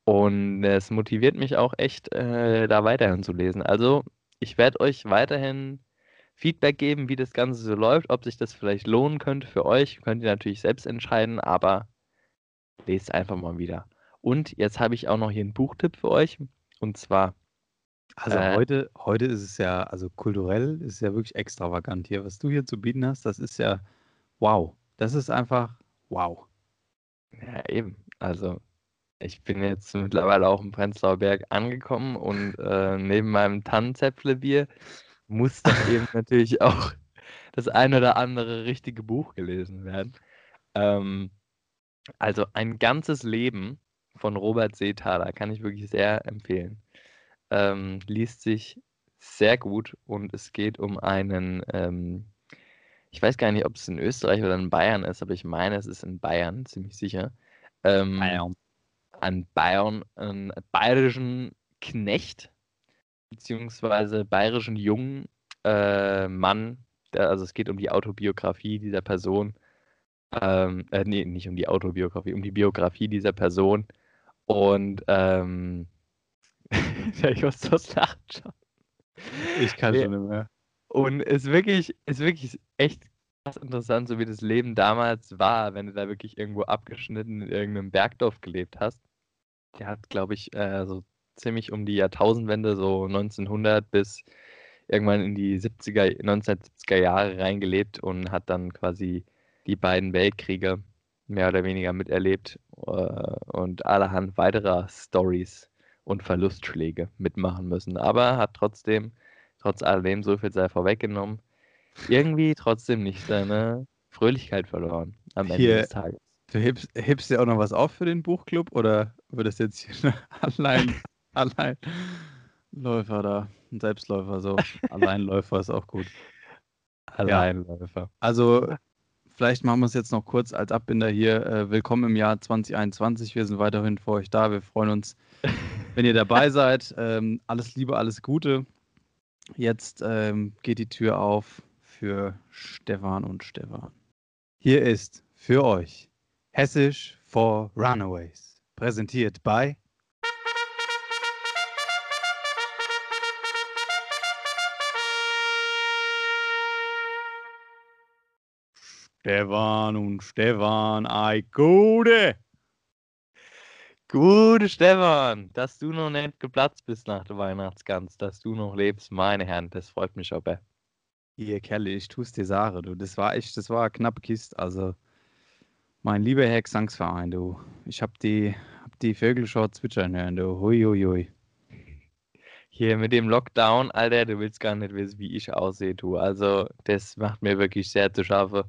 Und es motiviert mich auch echt, äh, da weiterhin zu lesen. Also, ich werde euch weiterhin Feedback geben, wie das Ganze so läuft, ob sich das vielleicht lohnen könnte für euch. Könnt ihr natürlich selbst entscheiden, aber lest einfach mal wieder. Und jetzt habe ich auch noch hier einen Buchtipp für euch. Und zwar, Also Äh. heute, heute ist es ja, also kulturell ist es ja wirklich extravagant hier. Was du hier zu bieten hast, das ist ja wow. Das ist einfach wow. ja eben, also ich bin jetzt mittlerweile auch im Prenzlauer Berg angekommen und äh, neben meinem Tannenzäpflebier muss dann eben natürlich auch das ein oder andere richtige Buch gelesen werden. Ähm, also ein ganzes Leben von Robert Seethaler kann ich wirklich sehr empfehlen. Ähm, liest sich sehr gut und es geht um einen, ähm, ich weiß gar nicht, ob es in Österreich oder in Bayern ist, aber ich meine, es ist in Bayern, ziemlich sicher. Ähm, An Bayern, einen bayerischen Knecht, beziehungsweise bayerischen jungen äh, Mann, der, also es geht um die Autobiografie dieser Person. Ähm, äh, nee, nicht um die Autobiografie, um die Biografie dieser Person. Und ähm, ich muss das schon. Ich kann Nee. schon nicht mehr. Und es ist wirklich, ist wirklich echt krass interessant, so wie das Leben damals war, wenn du da wirklich irgendwo abgeschnitten in irgendeinem Bergdorf gelebt hast. Der hat, glaube ich, äh, so ziemlich um die Jahrtausendwende, so 1900 bis irgendwann in die 70er, 1970er Jahre reingelebt und hat dann quasi die beiden Weltkriege mehr oder weniger miterlebt äh, und allerhand weiterer Stories und Verlustschläge mitmachen müssen. Aber hat trotzdem, trotz alledem, so viel sei vorweggenommen, irgendwie trotzdem nicht seine Fröhlichkeit verloren am Ende Hier- des Tages. Du hebst, hebst dir auch noch was auf für den Buchclub oder wird das jetzt hier allein, allein Läufer da, ein Selbstläufer so, Alleinläufer ist auch gut. Alleinläufer. Also vielleicht machen wir es jetzt noch kurz als Abbinder hier. Äh, willkommen im Jahr 2021. Wir sind weiterhin für euch da. Wir freuen uns, wenn ihr dabei seid. Ähm, alles Liebe, alles Gute. Jetzt ähm, geht die Tür auf für Stefan und Stefan. Hier ist für euch Hessisch for Runaways. Präsentiert bei Stefan und Stefan, ei Gute. Gute Stefan, dass du noch nicht geplatzt bist nach der Weihnachtsgans, dass du noch lebst, meine Herren, das freut mich aber. Hier, Kelly, ich tue es dir sagen, du. Das war echt, das war eine knappe Kiste. Also, mein lieber Herr Gesangsverein, du. Ich hab die, hab die Vögel schon zwitschern hören, du. Hui, hui, hui. Hier mit dem Lockdown, Alter, du willst gar nicht wissen, wie ich aussehe, du. Also, das macht mir wirklich sehr zu schaffen.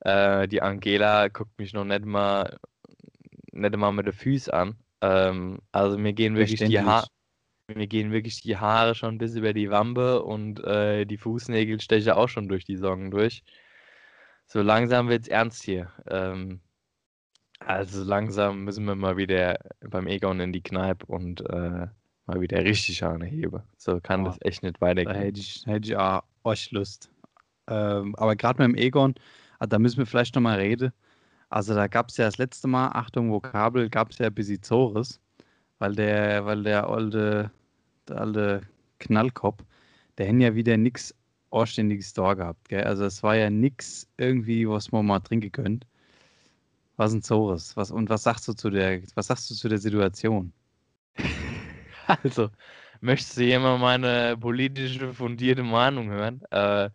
Äh, die Angela guckt mich noch nicht mal, nicht mal mit den Füßen an. Ähm, also, mir gehen wirklich die Haare. Mir gehen wirklich die Haare schon bis über die Wampe und äh, die Fußnägel stechen auch schon durch die Socken durch. So langsam wird es ernst hier. Ähm, also langsam müssen wir mal wieder beim Egon in die Kneipe und äh, mal wieder richtig an heben. So kann oh, das echt nicht weitergehen. Da hätte ich, hätte ich auch euch Lust. Ähm, aber gerade mit dem Egon, ah, da müssen wir vielleicht nochmal reden. Also da gab es ja das letzte Mal, Achtung, Vokabel, gab es ja ein bisschen Zores, weil der, weil der alte, der alte Knallkopf, der hätte ja wieder nichts anständiges da gehabt. Gell? Also es war ja nichts irgendwie, was man mal trinken könnte. Was ein Zores. Was, und was sagst du zu der, was sagst du zu der Situation? Also, möchtest du jemand meine politische fundierte Meinung hören? Äh,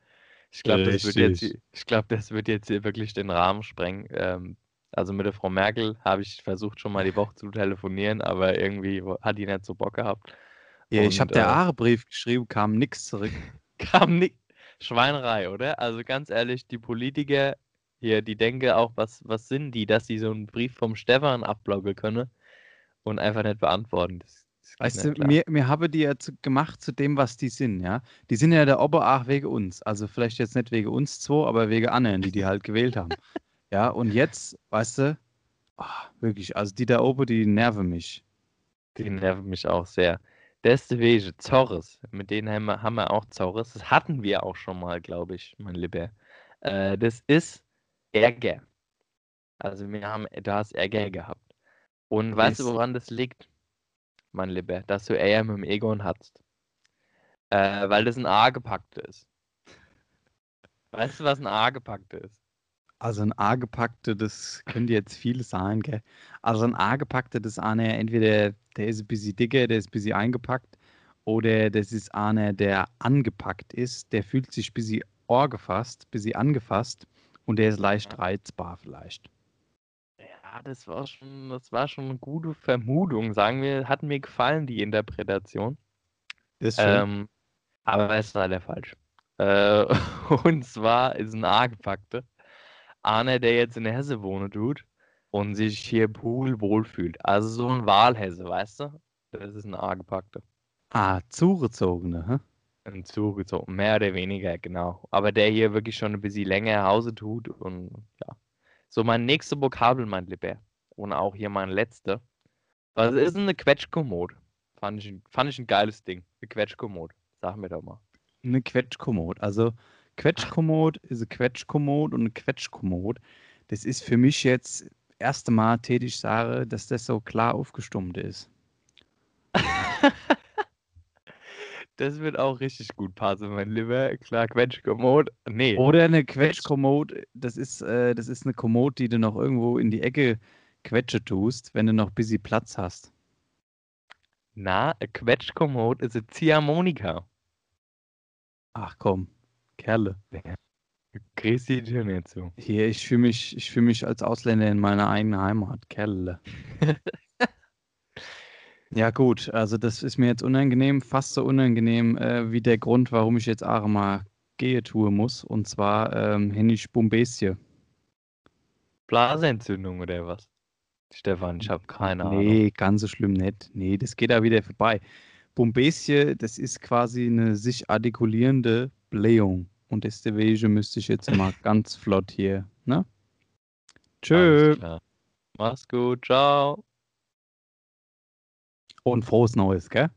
ich glaube, das, wird jetzt, glaub, das wird jetzt hier wirklich den Rahmen sprengen. Ähm, also mit der Frau Merkel habe ich versucht, schon mal die Woche zu telefonieren, aber irgendwie hat die nicht so Bock gehabt. Ja, Und, ich habe der äh, Aare-Brief geschrieben, kam nichts zurück. kam nichts. Schweinerei, oder? Also ganz ehrlich, die Politiker hier, die denken auch, was, was sind die, dass sie so einen Brief vom Stefan abblocken können und einfach nicht beantworten. Das weißt du, mir, mir habe die ja zu, gemacht zu dem, was die sind, ja. Die sind ja der Oberach wegen uns. Also vielleicht jetzt nicht wegen uns zwei, aber wegen anderen, die die halt gewählt haben. Ja, und jetzt, weißt du, oh, wirklich, also die da oben, die nerven mich. Die nerven mich auch sehr. Deswegen, Zorres, mit denen haben wir, haben wir auch Zorres. Das hatten wir auch schon mal, glaube ich, mein Lieber. Äh, das ist Ärger. Also wir haben, du hast Ärger gehabt. Und weißt du, woran das liegt, mein Lieber, dass du Ärger mit dem Egon hast? Äh, weil das ein A-gepackte ist. Weißt du, was ein A-gepackte ist? Also ein A-gepackte, das könnte jetzt viel sein, gell? Also ein A-gepackte, das ist einer, entweder der ist ein bisschen dicker, der ist ein bisschen eingepackt, oder das ist einer, der angepackt ist, der fühlt sich ein bisschen angefasst, ein bisschen angefasst und der ist leicht reizbar vielleicht. Ja, das war schon, das war schon eine gute Vermutung, sagen wir, hat mir gefallen, die Interpretation. Das ähm, aber es war der falsch. Äh, und zwar ist ein A-gepackte einer, der jetzt in Hesse wohnen tut und sich hier Pool wohlfühlt. Also so ein Wahlhesse, weißt du? Das ist ein A-gepackter. Ah, zugezogene, hä? Ein zugezogen, mehr oder weniger, genau. Aber der hier wirklich schon ein bisschen länger Hause tut und ja. So, mein nächster Vokabel, mein Lieber. Und auch hier mein letzter. Was ist eine Quetschkommode? Fand ich, fand ich ein geiles Ding. Eine Quetschkommode. Sag mir doch mal. Eine Quetschkommode. Also, Quetschkommod ist ein Quetschkommod und ein Quetschkommod. Das ist für mich jetzt erste Mal tätig sage, dass das so klar aufgestummt ist. das wird auch richtig gut passen, mein Lieber. Klar, Quetschkommod. Nee. Oder eine Quetschkommod, das ist, äh, das ist eine Kommod, die du noch irgendwo in die Ecke quetsche tust, wenn du noch ein bisschen Platz hast. Na, eine Quetschkommod ist eine Ziehharmonika. Ach komm. Kerle. Grüß die Tür nicht so. Hier, ich fühle mich, fühl mich als Ausländer in meiner eigenen Heimat. Kerle. ja, gut, also das ist mir jetzt unangenehm, fast so unangenehm äh, wie der Grund, warum ich jetzt auch mal gehe tue muss. Und zwar ähm, Hennisch Bombesie. Blasenentzündung oder was? Stefan, ich habe keine Ahnung. Nee, ganz so schlimm nicht. Nee, das geht da wieder vorbei. Bombesie, das ist quasi eine sich artikulierende Blähung. Und deswegen müsste ich jetzt mal ganz flott hier, ne? Tschö. Mach's gut, ciao. Und frohes Neues, gell?